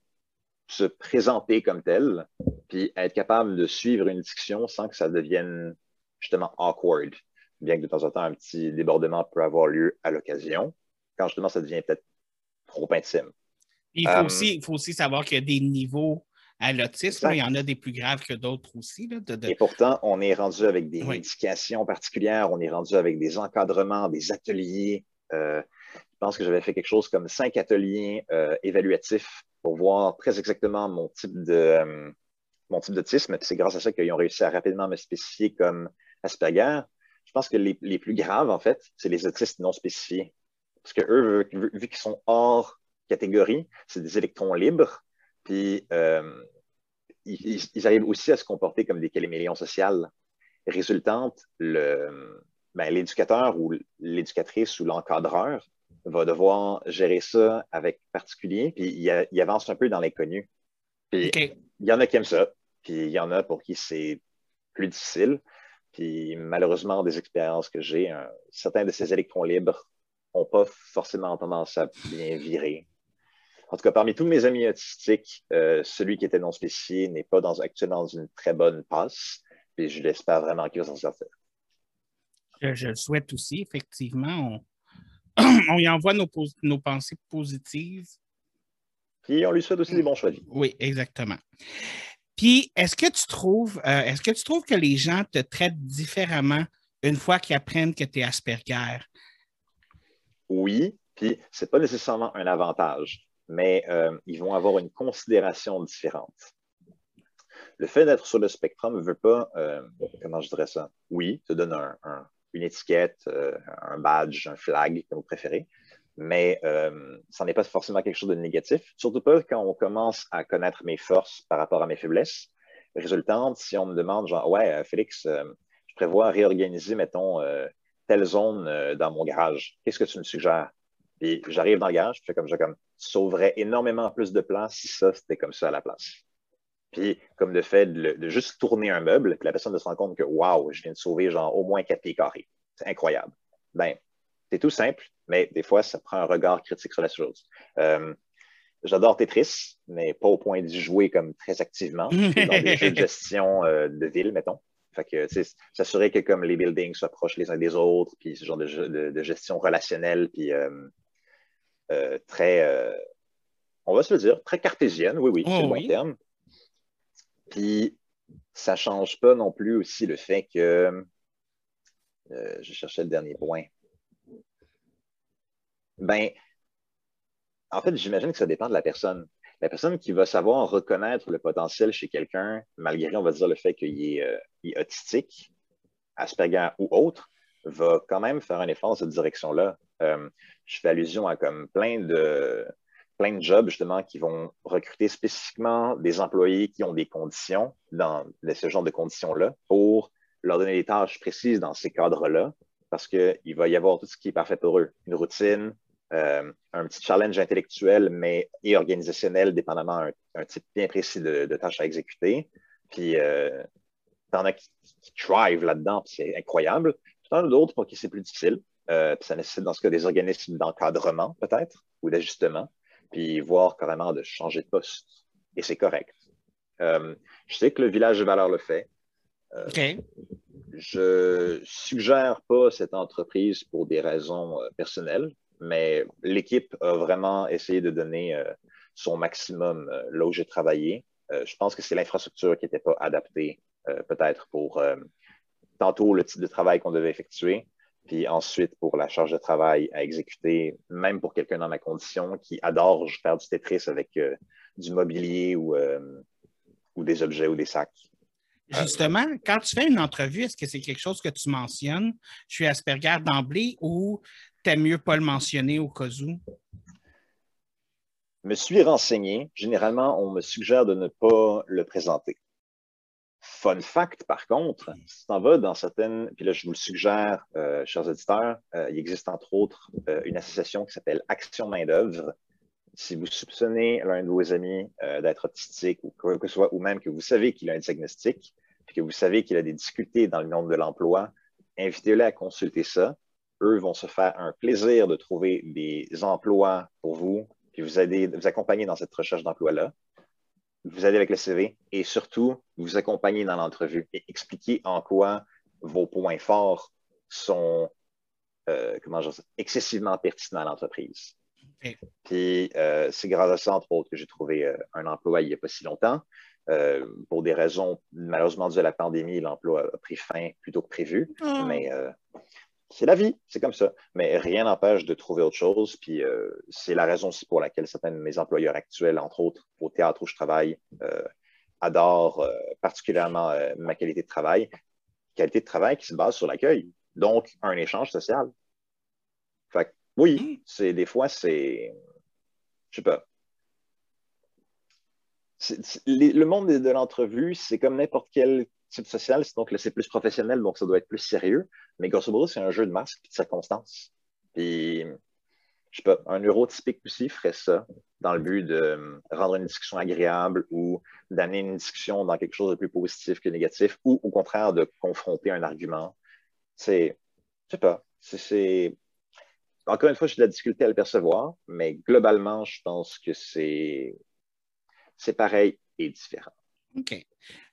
se présenter comme tel, puis être capable de suivre une discussion sans que ça devienne justement awkward, bien que de temps en temps un petit débordement peut avoir lieu à l'occasion, quand justement ça devient peut-être trop intime. Il faut, euh, aussi, il faut aussi savoir qu'il y a des niveaux à l'autisme. Il y en a des plus graves que d'autres aussi. Et pourtant, on est rendu avec des indications particulières, on est rendu avec des encadrements, des ateliers. Euh, pense que j'avais fait quelque chose comme cinq ateliers euh, évaluatifs pour voir très exactement mon type de euh, mon type d'autisme. C'est grâce à ça qu'ils ont réussi à rapidement me spécifier comme Asperger. Je pense que les, plus graves, en fait, c'est les autistes non spécifiés. Parce que eux, vu qu'ils sont hors catégorie, c'est des électrons libres. Puis euh, ils, arrivent aussi à se comporter comme des caméléons sociales. Résultante, ben, l'éducateur ou l'éducatrice ou l'encadreur va devoir gérer ça avec particulier, puis il, avance un peu dans l'inconnu. Puis il y en a qui aiment ça, puis il y en a pour qui c'est plus difficile. Puis malheureusement, des expériences que j'ai, certains de ces électrons libres n'ont pas forcément tendance à bien virer. En tout cas, parmi tous mes amis autistiques, euh, celui qui était non spécifié n'est pas dans, actuellement dans une très bonne passe. Puis je l'espère vraiment qu'il va s'en sortir. Je, le souhaite aussi, effectivement. On, y envoie nos, nos pensées positives. Puis on lui souhaite aussi des bons choix de vie. Oui, exactement. Puis, est-ce que tu trouves, euh, est-ce que tu trouves que les gens te traitent différemment une fois qu'ils apprennent que tu es Asperger? Oui, puis c'est pas nécessairement un avantage, mais euh, ils vont avoir une considération différente. Le fait d'être sur le spectrum ne veut pas, euh, comment je dirais ça? Oui, te donne une étiquette, un badge, un flag, comme vous préférez, mais euh, ça n'est pas forcément quelque chose de négatif, surtout pas quand on commence à connaître mes forces par rapport à mes faiblesses. Résultante, si on me demande, genre, ouais, euh, Félix, euh, je prévois réorganiser, mettons, telle zone dans mon garage, qu'est-ce que tu me suggères? Puis j'arrive dans le garage, je fais comme je comme, sauverais énormément plus de place si ça, c'était comme ça à la place. Puis, comme le fait de, juste tourner un meuble, puis la personne se rend compte que, waouh, je viens de sauver genre au moins quatre pieds carrés. C'est incroyable. Ben, c'est tout simple, mais des fois, ça prend un regard critique sur la chose. Euh, j'adore Tetris, mais pas au point d'y jouer comme très activement dans des jeux de gestion euh, de ville, mettons. Fait que, s'assurer que comme les buildings soient proches les uns des autres, puis ce genre de, de, gestion relationnelle, puis euh, très, on va se le dire, très cartésienne, oui, oui, c'est le bon terme. Puis, ça ne change pas non plus aussi le fait que, je cherchais le dernier point, ben, en fait, j'imagine que ça dépend de la personne. La personne qui va savoir reconnaître le potentiel chez quelqu'un, malgré, on va dire, le fait qu'il est, euh, autistique, Asperger ou autre, va quand même faire un effort dans cette direction-là. Euh, je fais allusion à comme plein de, plein de jobs, justement, qui vont recruter spécifiquement des employés qui ont des conditions, dans ce genre de conditions-là, pour leur donner des tâches précises dans ces cadres-là, parce qu'il va y avoir tout ce qui est parfait pour eux. Une routine, euh, un petit challenge intellectuel, mais et organisationnel, dépendamment d'un type bien précis de, tâches à exécuter. Puis, euh, t'en as qui, qui thrive là-dedans, c'est incroyable. Tout en d'autres pour qui c'est plus difficile. Euh, puis ça nécessite dans ce cas des organismes d'encadrement, peut-être, ou d'ajustement, puis voir carrément de changer de poste. Et c'est correct. Euh, je sais que le village de valeur le fait. OK. Je suggère pas cette entreprise pour des raisons personnelles mais l'équipe a vraiment essayé de donner euh, son maximum euh, là où j'ai travaillé. Euh, je pense que c'est l'infrastructure qui n'était pas adaptée, peut-être pour tantôt le type de travail qu'on devait effectuer, puis ensuite pour la charge de travail à exécuter, même pour quelqu'un dans ma condition qui adore faire du Tetris avec du mobilier ou, ou des objets ou des sacs. Justement, quand tu fais une entrevue, est-ce que c'est quelque chose que tu mentionnes? Je suis Asperger d'emblée ou t'aimes mieux pas le mentionner au cas où? Me suis renseigné. Généralement, on me suggère de ne pas le présenter. Fun fact, par contre, si tu en vas dans certaines, puis là, je vous le suggère, euh, chers auditeurs, euh, il existe entre autres euh, une association qui s'appelle Action Main-d'œuvre. Si vous soupçonnez l'un de vos amis d'être autistique ou quoi que ce soit, ou même que vous savez qu'il a un diagnostic, puis que vous savez qu'il a des difficultés dans le monde de l'emploi, invitez-le à consulter ça. Eux vont se faire un plaisir de trouver des emplois pour vous, puis vous aider, vous accompagner dans cette recherche d'emploi-là, vous aider avec le CV et surtout vous accompagner dans l'entrevue et expliquer en quoi vos points forts sont euh, comment excessivement pertinents à l'entreprise. Puis euh, c'est grâce à ça, entre autres, que j'ai trouvé euh, un emploi il n'y a pas si longtemps. pour des raisons, malheureusement, dû à la pandémie, l'emploi a pris fin plus tôt que prévu. Oh. Mais c'est la vie, c'est comme ça. Mais rien n'empêche de trouver autre chose. Puis euh, c'est la raison aussi pour laquelle certains de mes employeurs actuels, entre autres au théâtre où je travaille, euh, adorent euh, particulièrement ma qualité de travail. Qualité de travail qui se base sur l'accueil. Donc, un échange social. Fait oui, mm. c'est des fois, c'est. Je sais pas. le monde de l'entrevue, c'est comme n'importe quel type social, donc c'est plus professionnel, donc ça doit être plus sérieux. Mais grosso modo, c'est un jeu de masques et de circonstances. Puis, je sais pas, un neurotypique aussi ferait ça dans le but de euh, rendre une discussion agréable ou d'amener une discussion dans quelque chose de plus positif que négatif ou au contraire de confronter un argument. C'est, je sais pas, c'est. Encore une fois, j'ai de la difficulté à le percevoir, mais globalement, je pense que c'est c'est pareil et différent. OK.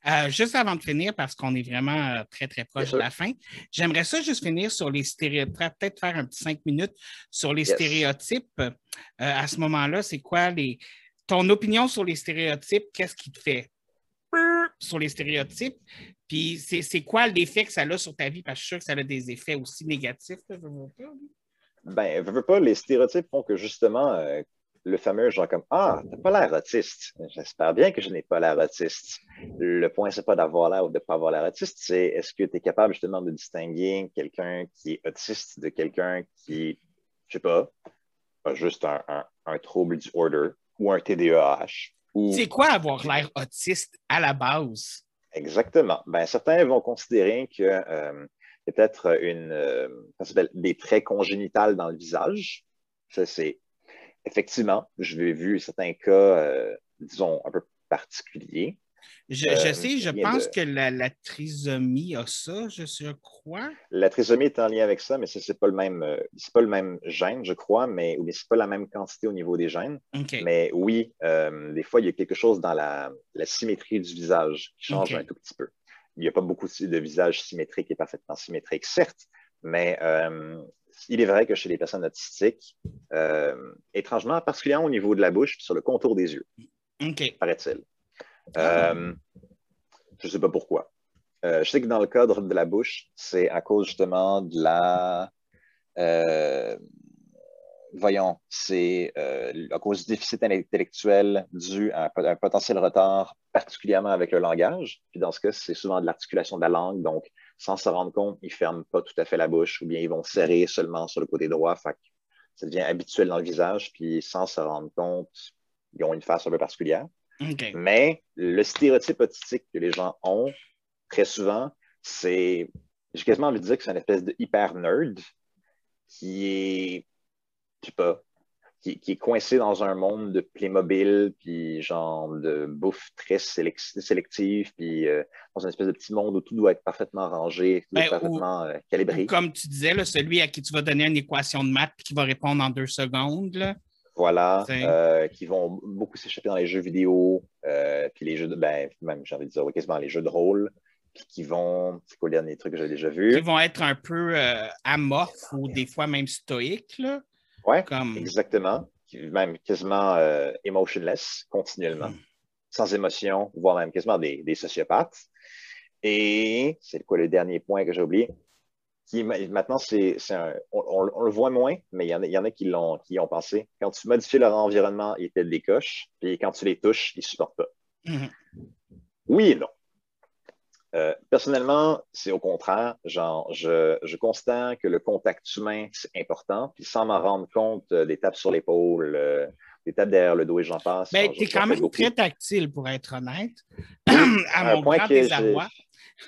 Euh, juste avant de finir, parce qu'on est vraiment euh, très, très proche de la fin, j'aimerais ça juste finir sur les stéréotypes, peut-être faire un petit cinq minutes sur les stéréotypes. Euh, à ce moment-là, c'est quoi les. ton opinion sur les stéréotypes, qu'est-ce qui te fait sur les stéréotypes? Puis c'est quoi l'effet que ça a sur ta vie? Parce que je suis sûr que ça a des effets aussi négatifs. Là, ben, veux, veux pas, les stéréotypes font que justement, le fameux genre comme Ah, t'as pas l'air autiste. J'espère bien que je n'ai pas l'air autiste. Le point, c'est pas d'avoir l'air ou de ne pas avoir l'air autiste, c'est est-ce que tu es capable justement de distinguer quelqu'un qui est autiste de quelqu'un qui, je sais pas, a juste un, un, trouble du order ou un TDAH. C'est quoi avoir l'air autiste à la base? Exactement. Ben, certains vont considérer que euh, peut-être une, euh, des traits congénitales dans le visage. Ça, c'est effectivement, je l'ai vu certains cas, euh, disons, un peu particuliers. Je, euh, sais, je pense que la, trisomie a ça, je, crois. La trisomie est en lien avec ça, mais ce n'est pas, le même, euh, pas le même gène, je crois, mais ce n'est pas la même quantité au niveau des gènes. Mais oui, des fois, il y a quelque chose dans la, symétrie du visage qui change un tout petit peu. Il n'y a pas beaucoup de visages symétriques et parfaitement symétriques, certes, mais il est vrai que chez les personnes autistiques, euh, étrangement, particulièrement au niveau de la bouche, sur le contour des yeux, paraît-il. Euh, je ne sais pas pourquoi. Euh, je sais que dans le cadre de la bouche, c'est à cause justement de la voyons, c'est à cause du déficit intellectuel dû à un, potentiel retard, particulièrement avec le langage. Puis dans ce cas, c'est souvent de l'articulation de la langue. Donc, sans se rendre compte, ils ne ferment pas tout à fait la bouche ou bien ils vont serrer seulement sur le côté droit. Fait ça devient habituel dans le visage. Puis sans se rendre compte, ils ont une face un peu particulière. Mais le stéréotype autistique que les gens ont très souvent, c'est, j'ai quasiment envie de dire que c'est une espèce de hyper nerd qui est je sais pas, qui, est coincé dans un monde de Playmobil, puis genre de bouffe très sélective, puis euh, dans une espèce de petit monde où tout doit être parfaitement rangé, tout doit être ben, parfaitement euh, calibré. comme tu disais, là, celui à qui tu vas donner une équation de maths, puis qui va répondre en deux secondes. Voilà, euh, qui vont beaucoup s'échapper dans les jeux vidéo, puis les jeux de, ben, même j'ai envie de dire quasiment les jeux de rôle, puis qui vont, c'est quoi le dernier truc que j'ai déjà vu? Qui vont être un peu amorphes ou des fois même stoïques, là. Oui, exactement. Même quasiment euh, emotionless, continuellement. Hmm. Sans émotion, voire même quasiment des, sociopathes. Et c'est quoi le dernier point que j'ai oublié? Qui, maintenant, c'est on, le voit moins, mais il y en a, y en a qui l'ont qui ont pensé. Quand tu modifies leur environnement, ils te décochent, puis quand tu les touches, ils ne supportent pas. Hmm. Oui et non. Euh, personnellement, c'est au contraire. Genre, je, je, constate que le contact humain, c'est important. Puis sans m'en rendre compte, euh, des tapes sur l'épaule, euh, des tapes derrière le dos et j'en passe. Mais tu es quand même très tactile, pour être honnête. à mon point grand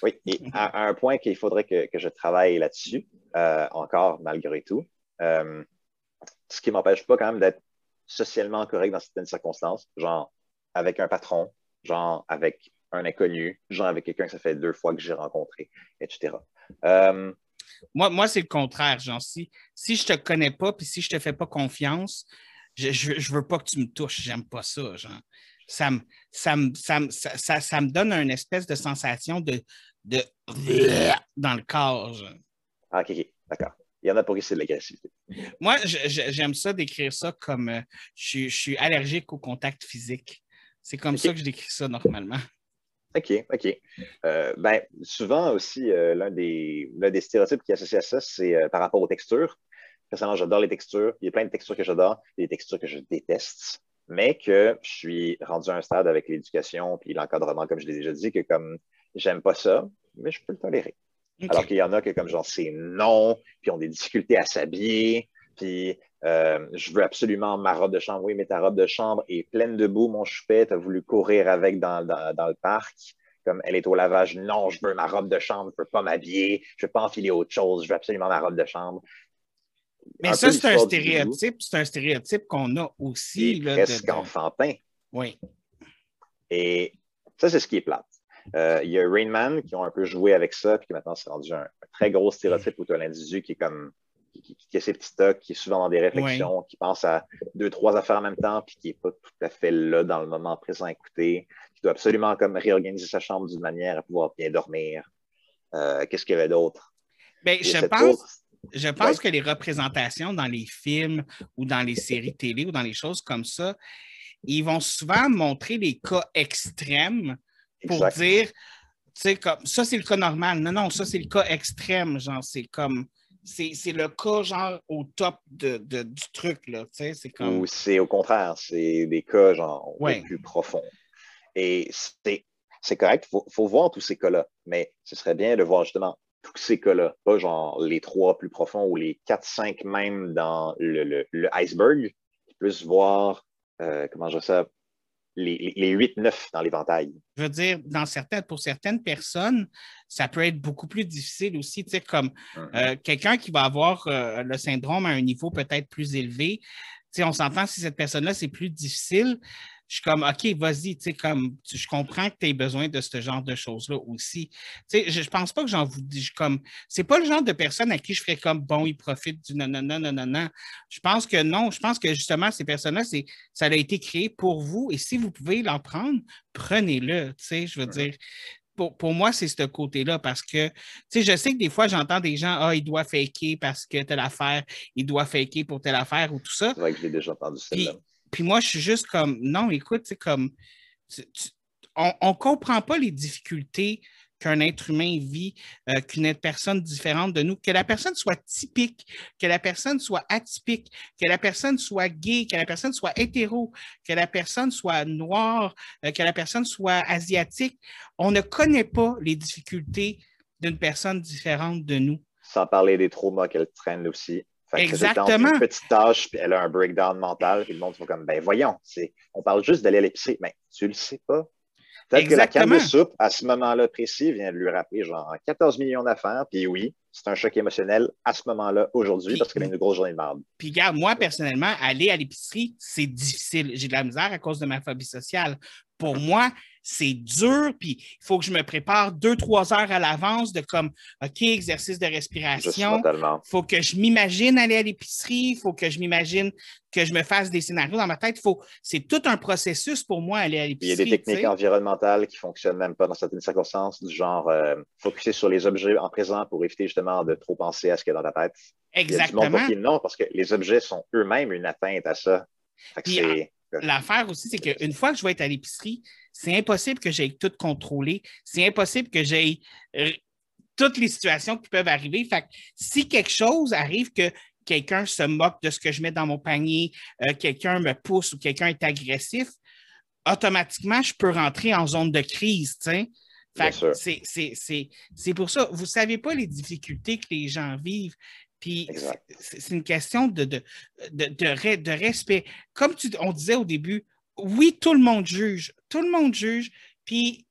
Oui, et à, un point qu'il faudrait que, que, je travaille là-dessus, encore malgré tout. ce qui ne m'empêche pas quand même d'être socialement correct dans certaines circonstances, genre avec un patron, genre avec un inconnu, genre avec quelqu'un que ça fait deux fois que j'ai rencontré, etc. Euh, moi, moi c'est le contraire, genre, si, si je te connais pas, puis si je te fais pas confiance, je, je, veux pas que tu me touches, j'aime pas ça, genre. Ça me, ça, ça, ça, me donne une espèce de sensation de, de dans le corps. Ah, ok, d'accord. Il y en a pour qui c'est de l'agressivité. Moi, j'aime ça décrire ça comme euh, je, suis allergique au contact physique. C'est comme ça que je décris ça normalement. OK, OK. Euh, ben, souvent aussi, euh, l'un des, des, stéréotypes qui est associé à ça, c'est euh, par rapport aux textures. Personnellement, j'adore les textures. Il y a plein de textures que j'adore, il y a des textures que je déteste, mais que je suis rendu à un stade avec l'éducation puis l'encadrement, comme je l'ai déjà dit, que comme j'aime pas ça, mais je peux le tolérer. Alors qu'il y en a que comme genre c'est non, puis ont des difficultés à s'habiller, puis euh, je veux absolument ma robe de chambre. Oui, mais ta robe de chambre est pleine de boue, mon choupette. Tu as voulu courir avec dans, le parc. Comme elle est au lavage. Non, je veux ma robe de chambre. Je ne veux pas m'habiller. Je ne veux pas enfiler autre chose. Je veux absolument ma robe de chambre. Mais ça, c'est un stéréotype. C'est un stéréotype qu'on a aussi. Là, presque enfantin. Oui. Et ça, c'est ce qui est plate. Euh, il y a Rainman qui ont un peu joué avec ça, puis qui maintenant s'est rendu un, très gros stéréotype tu as l'individu qui est comme qui, a ses petits stocks, qui est souvent dans des réflexions, qui pense à deux, trois affaires en même temps, puis qui n'est pas tout à fait là dans le moment présent à écouter, qui doit absolument comme réorganiser sa chambre d'une manière à pouvoir bien dormir. Euh, qu'est-ce qu'il y avait d'autre? Ben, je pense, je pense que les représentations dans les films ou dans les séries télé ou dans les choses comme ça, ils vont souvent montrer les cas extrêmes pour dire, tu sais, comme ça, c'est le cas normal. Non, non, ça, c'est le cas extrême. Genre, c'est comme. C'est le cas, genre, au top de, du truc, là. Tu sais, c'est comme. Ou c'est au contraire, c'est des cas, genre, plus profonds. Et c'est correct, il faut, voir tous ces cas-là. Mais ce serait bien de voir justement tous ces cas-là, pas genre les trois plus profonds ou les quatre, cinq même dans le, le, iceberg, plus voir, euh, comment je sais, les, les 8-9 dans l'éventail. Je veux dire, dans certaines, pour certaines personnes, ça peut être beaucoup plus difficile aussi, tu sais, comme mm-hmm. euh, quelqu'un qui va avoir euh, le syndrome à un niveau peut-être plus élevé. Tu sais, on s'entend si cette personne-là, c'est plus difficile je suis comme, OK, vas-y, tu sais, comme, je comprends que tu aies besoin de ce genre de choses-là aussi. Tu sais, je, je pense pas que j'en vous dis, comme, c'est pas le genre de personne à qui je ferais comme, bon, il profite du non, non, non, non, non, non. Je pense que non, je pense que justement, ces personnes-là, c'est, ça a été créé pour vous et si vous pouvez l'en prendre, prenez-le, tu sais, je veux dire. Pour, pour, moi, c'est ce côté-là parce que, tu sais, je sais que des fois, j'entends des gens, ah, il doit faker parce que telle affaire, il doit faker pour telle affaire ou tout ça. C'est vrai que j'ai déjà entendu ça. Puis moi, je suis juste comme, non, écoute, c'est comme, on ne comprend pas les difficultés qu'un être humain vit, euh, qu'une personne différente de nous, que la personne soit typique, que la personne soit atypique, que la personne soit gay, que la personne soit hétéro, que la personne soit noire, euh, que la personne soit asiatique. On ne connaît pas les difficultés d'une personne différente de nous. Sans parler des traumas qu'elle traîne aussi. Exactement. une petite tâche, puis elle a un breakdown mental, puis le monde fait comme, ben voyons, on parle juste d'aller à l'épicerie, mais tu le sais pas. Peut-être que la canne de soupe, à ce moment-là précis, vient de lui rappeler genre 14 millions d'affaires, puis oui, c'est un choc émotionnel à ce moment-là, aujourd'hui, parce qu'elle a une grosse journée de merde. Puis regarde, moi, personnellement, aller à l'épicerie, c'est difficile. J'ai de la misère à cause de ma phobie sociale. Pour moi, c'est dur, puis il faut que je me prépare deux, trois heures à l'avance de comme, OK, exercice de respiration. Il faut que je m'imagine aller à l'épicerie, il faut que je m'imagine que je me fasse des scénarios dans ma tête. Faut... C'est tout un processus pour moi aller à l'épicerie. Il y a des techniques environnementales qui ne fonctionnent même pas dans certaines circonstances, du genre euh, focuser sur les objets en présent pour éviter justement de trop penser à ce qu'il y a dans ta tête. Exactement. Il y a du non, parce que les objets sont eux-mêmes une atteinte à ça. L'affaire aussi, c'est qu'une fois que je vais être à l'épicerie, c'est impossible que j'aille tout contrôler. C'est impossible que j'aille euh, toutes les situations qui peuvent arriver. Fait si quelque chose arrive que quelqu'un se moque de ce que je mets dans mon panier, euh, quelqu'un me pousse ou quelqu'un est agressif, automatiquement, je peux rentrer en zone de crise. C'est pour ça. Vous ne savez pas les difficultés que les gens vivent. Puis c'est une question de, de, de, respect. Comme on disait au début, oui, tout le monde juge. Tout le monde juge. Puis.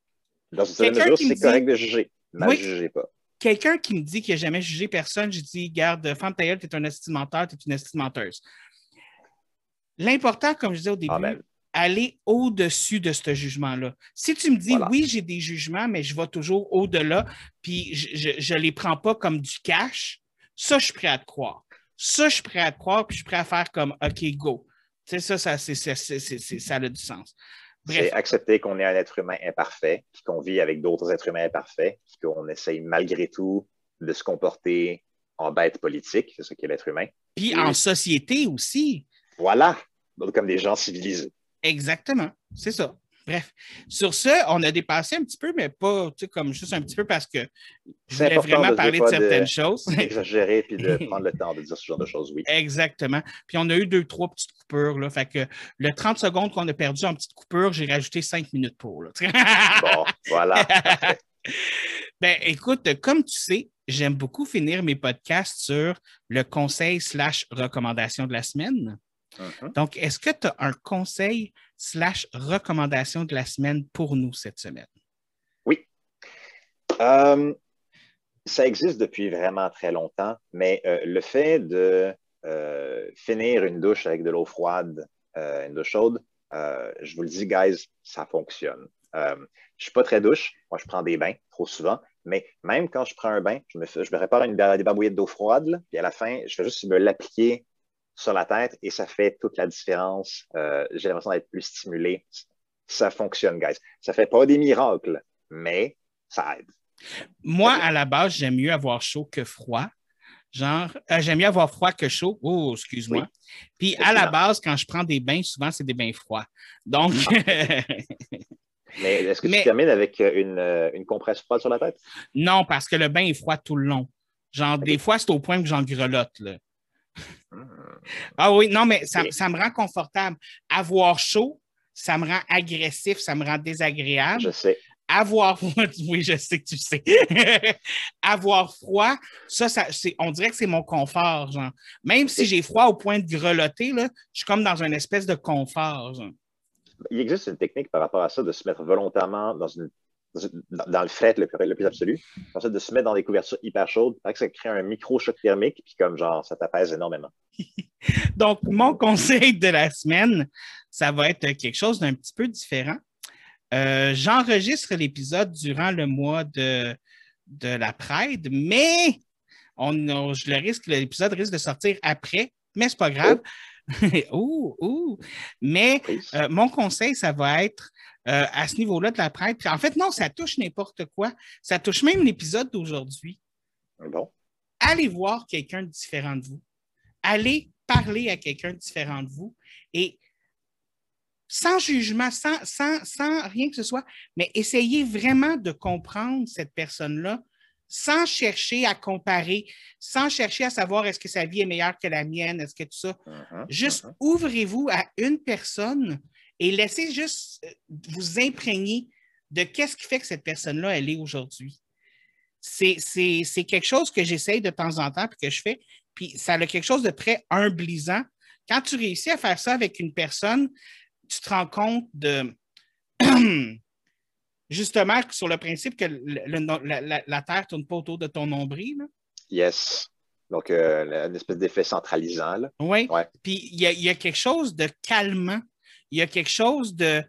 Dans c'est correct de juger. Mais jugez pas. Quelqu'un qui me dit qu'il n'a jamais jugé personne, je dis Garde, femme ta tu es un estimateur, tu es une estimenteuse. L'important, comme je disais au début, aller au-dessus de ce jugement-là. Si tu me dis oui, j'ai des jugements, mais je vais toujours au-delà, puis je ne les prends pas comme du cash, ça, je suis prêt à te croire. Ça, je suis prêt à te croire, puis je suis prêt à faire comme OK, go. Tu sais, ça, ça, ça a du sens. C'est accepter qu'on est un être humain imparfait, qu'on vit avec d'autres êtres humains imparfaits, qu'on essaye malgré tout de se comporter en bête politique, c'est ça qui est l'être humain. Puis en société aussi. Voilà, comme des gens civilisés. Exactement, c'est ça. Bref, sur ce, on a dépassé un petit peu, mais pas comme juste un petit peu parce que je voulais vraiment parler de certaines choses. Exagérer puis de prendre le temps de dire ce genre de choses, oui. Exactement. Puis on a eu deux, trois petites coupures. Là, fait que le 30 secondes qu'on a perdu en petite coupure, j'ai rajouté cinq minutes pour. bon, voilà. ben, écoute, comme tu sais, j'aime beaucoup finir mes podcasts sur le conseil slash recommandation de la semaine. Uh-huh. Donc, est-ce que tu as un conseil slash recommandation de la semaine pour nous cette semaine? Oui. Euh, ça existe depuis vraiment très longtemps, mais euh, le fait de euh, finir une douche avec de l'eau froide, une douche chaude, je vous le dis, guys, ça fonctionne. je ne suis pas très douche. Moi, je prends des bains trop souvent. Mais même quand je prends un bain, je me, je me répare une, des barbouillettes d'eau froide, puis à la fin, je fais juste me l'appliquer sur la tête et ça fait toute la différence. Euh, j'ai l'impression d'être plus stimulé. Ça fonctionne, guys. Ça fait pas des miracles, mais ça aide. Moi, à la base, j'aime mieux avoir chaud que froid. Genre, euh, j'aime mieux avoir froid que chaud. Oh, excuse-moi. Puis à la base, quand je prends des bains, souvent, c'est des bains froids. Donc. Mais est-ce que tu termines avec une, une, compresse froide sur la tête? Non, parce que le bain est froid tout le long. Genre, des fois, c'est au point que j'en grelotte. Là. Ah oui, non, mais ça, ça, me rend confortable. Avoir chaud, ça me rend agressif, ça me rend désagréable. Je sais. Avoir oui, je sais que tu sais. Avoir froid, ça, ça on dirait que c'est mon confort, genre. Même si j'ai froid au point de grelotter, là, je suis comme dans une espèce de confort. Genre. Il existe une technique par rapport à ça de se mettre volontairement dans une dans le fret le plus, absolu. Ensuite, de se mettre dans des couvertures hyper chaudes, ça crée un micro-choc thermique, puis comme genre, ça t'apaise énormément. Donc, mon conseil de la semaine, ça va être quelque chose d'un petit peu différent. Euh, j'enregistre l'épisode durant le mois de, de la Pride, mais on, je le risque, l'épisode risque de sortir après, mais c'est pas grave. ouh, ouh. Mais euh, mon conseil, ça va être euh, à ce niveau-là de la Pride. en fait, non, ça touche n'importe quoi. Ça touche même l'épisode d'aujourd'hui. Bon? Allez voir quelqu'un de différent de vous. Allez parler à quelqu'un de différent de vous et sans jugement, sans, sans, rien que ce soit, mais essayez vraiment de comprendre cette personne-là sans chercher à comparer, sans chercher à savoir est-ce que sa vie est meilleure que la mienne, est-ce que tout ça. Uh-huh, juste uh-huh. ouvrez-vous à une personne et laissez juste euh, vous imprégner de qu'est-ce qui fait que cette personne-là, elle est aujourd'hui. C'est quelque chose que j'essaye de temps en temps et que je fais, puis ça a quelque chose de très humblisant. Quand tu réussis à faire ça avec une personne, tu te rends compte de justement sur le principe que la, Terre ne tourne pas autour de ton nombril. Yes. Donc, euh, une espèce d'effet centralisant. Oui. Ouais. Puis, il y, a quelque chose de calmant. Il y a quelque chose de.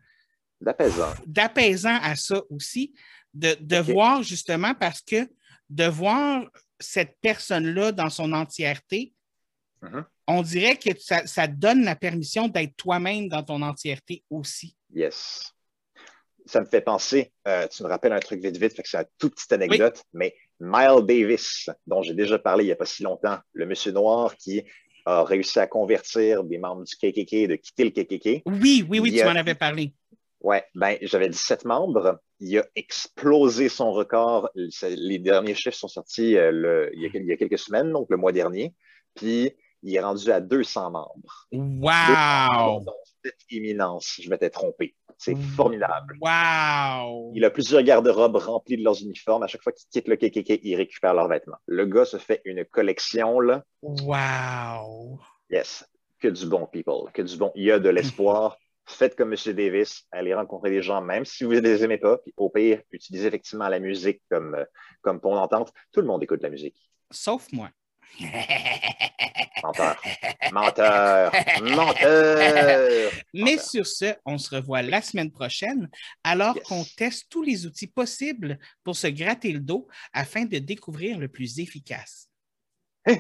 D'apaisant. D'apaisant à ça aussi. De, voir justement parce que de voir cette personne-là dans son entièreté, mm-hmm. on dirait que ça, ça donne la permission d'être toi-même dans ton entièreté aussi. Yes ça me fait penser, euh, tu me rappelles un truc vite vite, c'est une toute petite anecdote, mais Miles Davis, dont j'ai déjà parlé il n'y a pas si longtemps, le monsieur noir qui a réussi à convertir des membres du KKK, de quitter le KKK. Oui, oui, oui, tu m'en avais parlé. Ouais, ben j'avais 17 membres. Il a explosé son record. Les derniers chiffres sont sortis euh, il, y a, quelques semaines, donc le mois dernier. Puis il est rendu à 200 membres. Wow! Cette imminence, je m'étais trompé. C'est formidable. Wow! Il a plusieurs garde-robes remplis de leurs uniformes. À chaque fois qu'ils quittent le KKK, ils récupèrent leurs vêtements. Le gars se fait une collection, là. Wow! Yes. Que du bon, people. Que du bon. Il y a de l'espoir. Faites comme M. Davis. Allez rencontrer des gens, même si vous ne les aimez pas. Puis au pire, utilisez effectivement la musique comme, euh, comme pont d'entente. Tout le monde écoute la musique. Sauf moi. Menteur. Menteur. Menteur. Mais sur ce, on se revoit la semaine prochaine alors qu'on teste tous les outils possibles pour se gratter le dos afin de découvrir le plus efficace. Hein?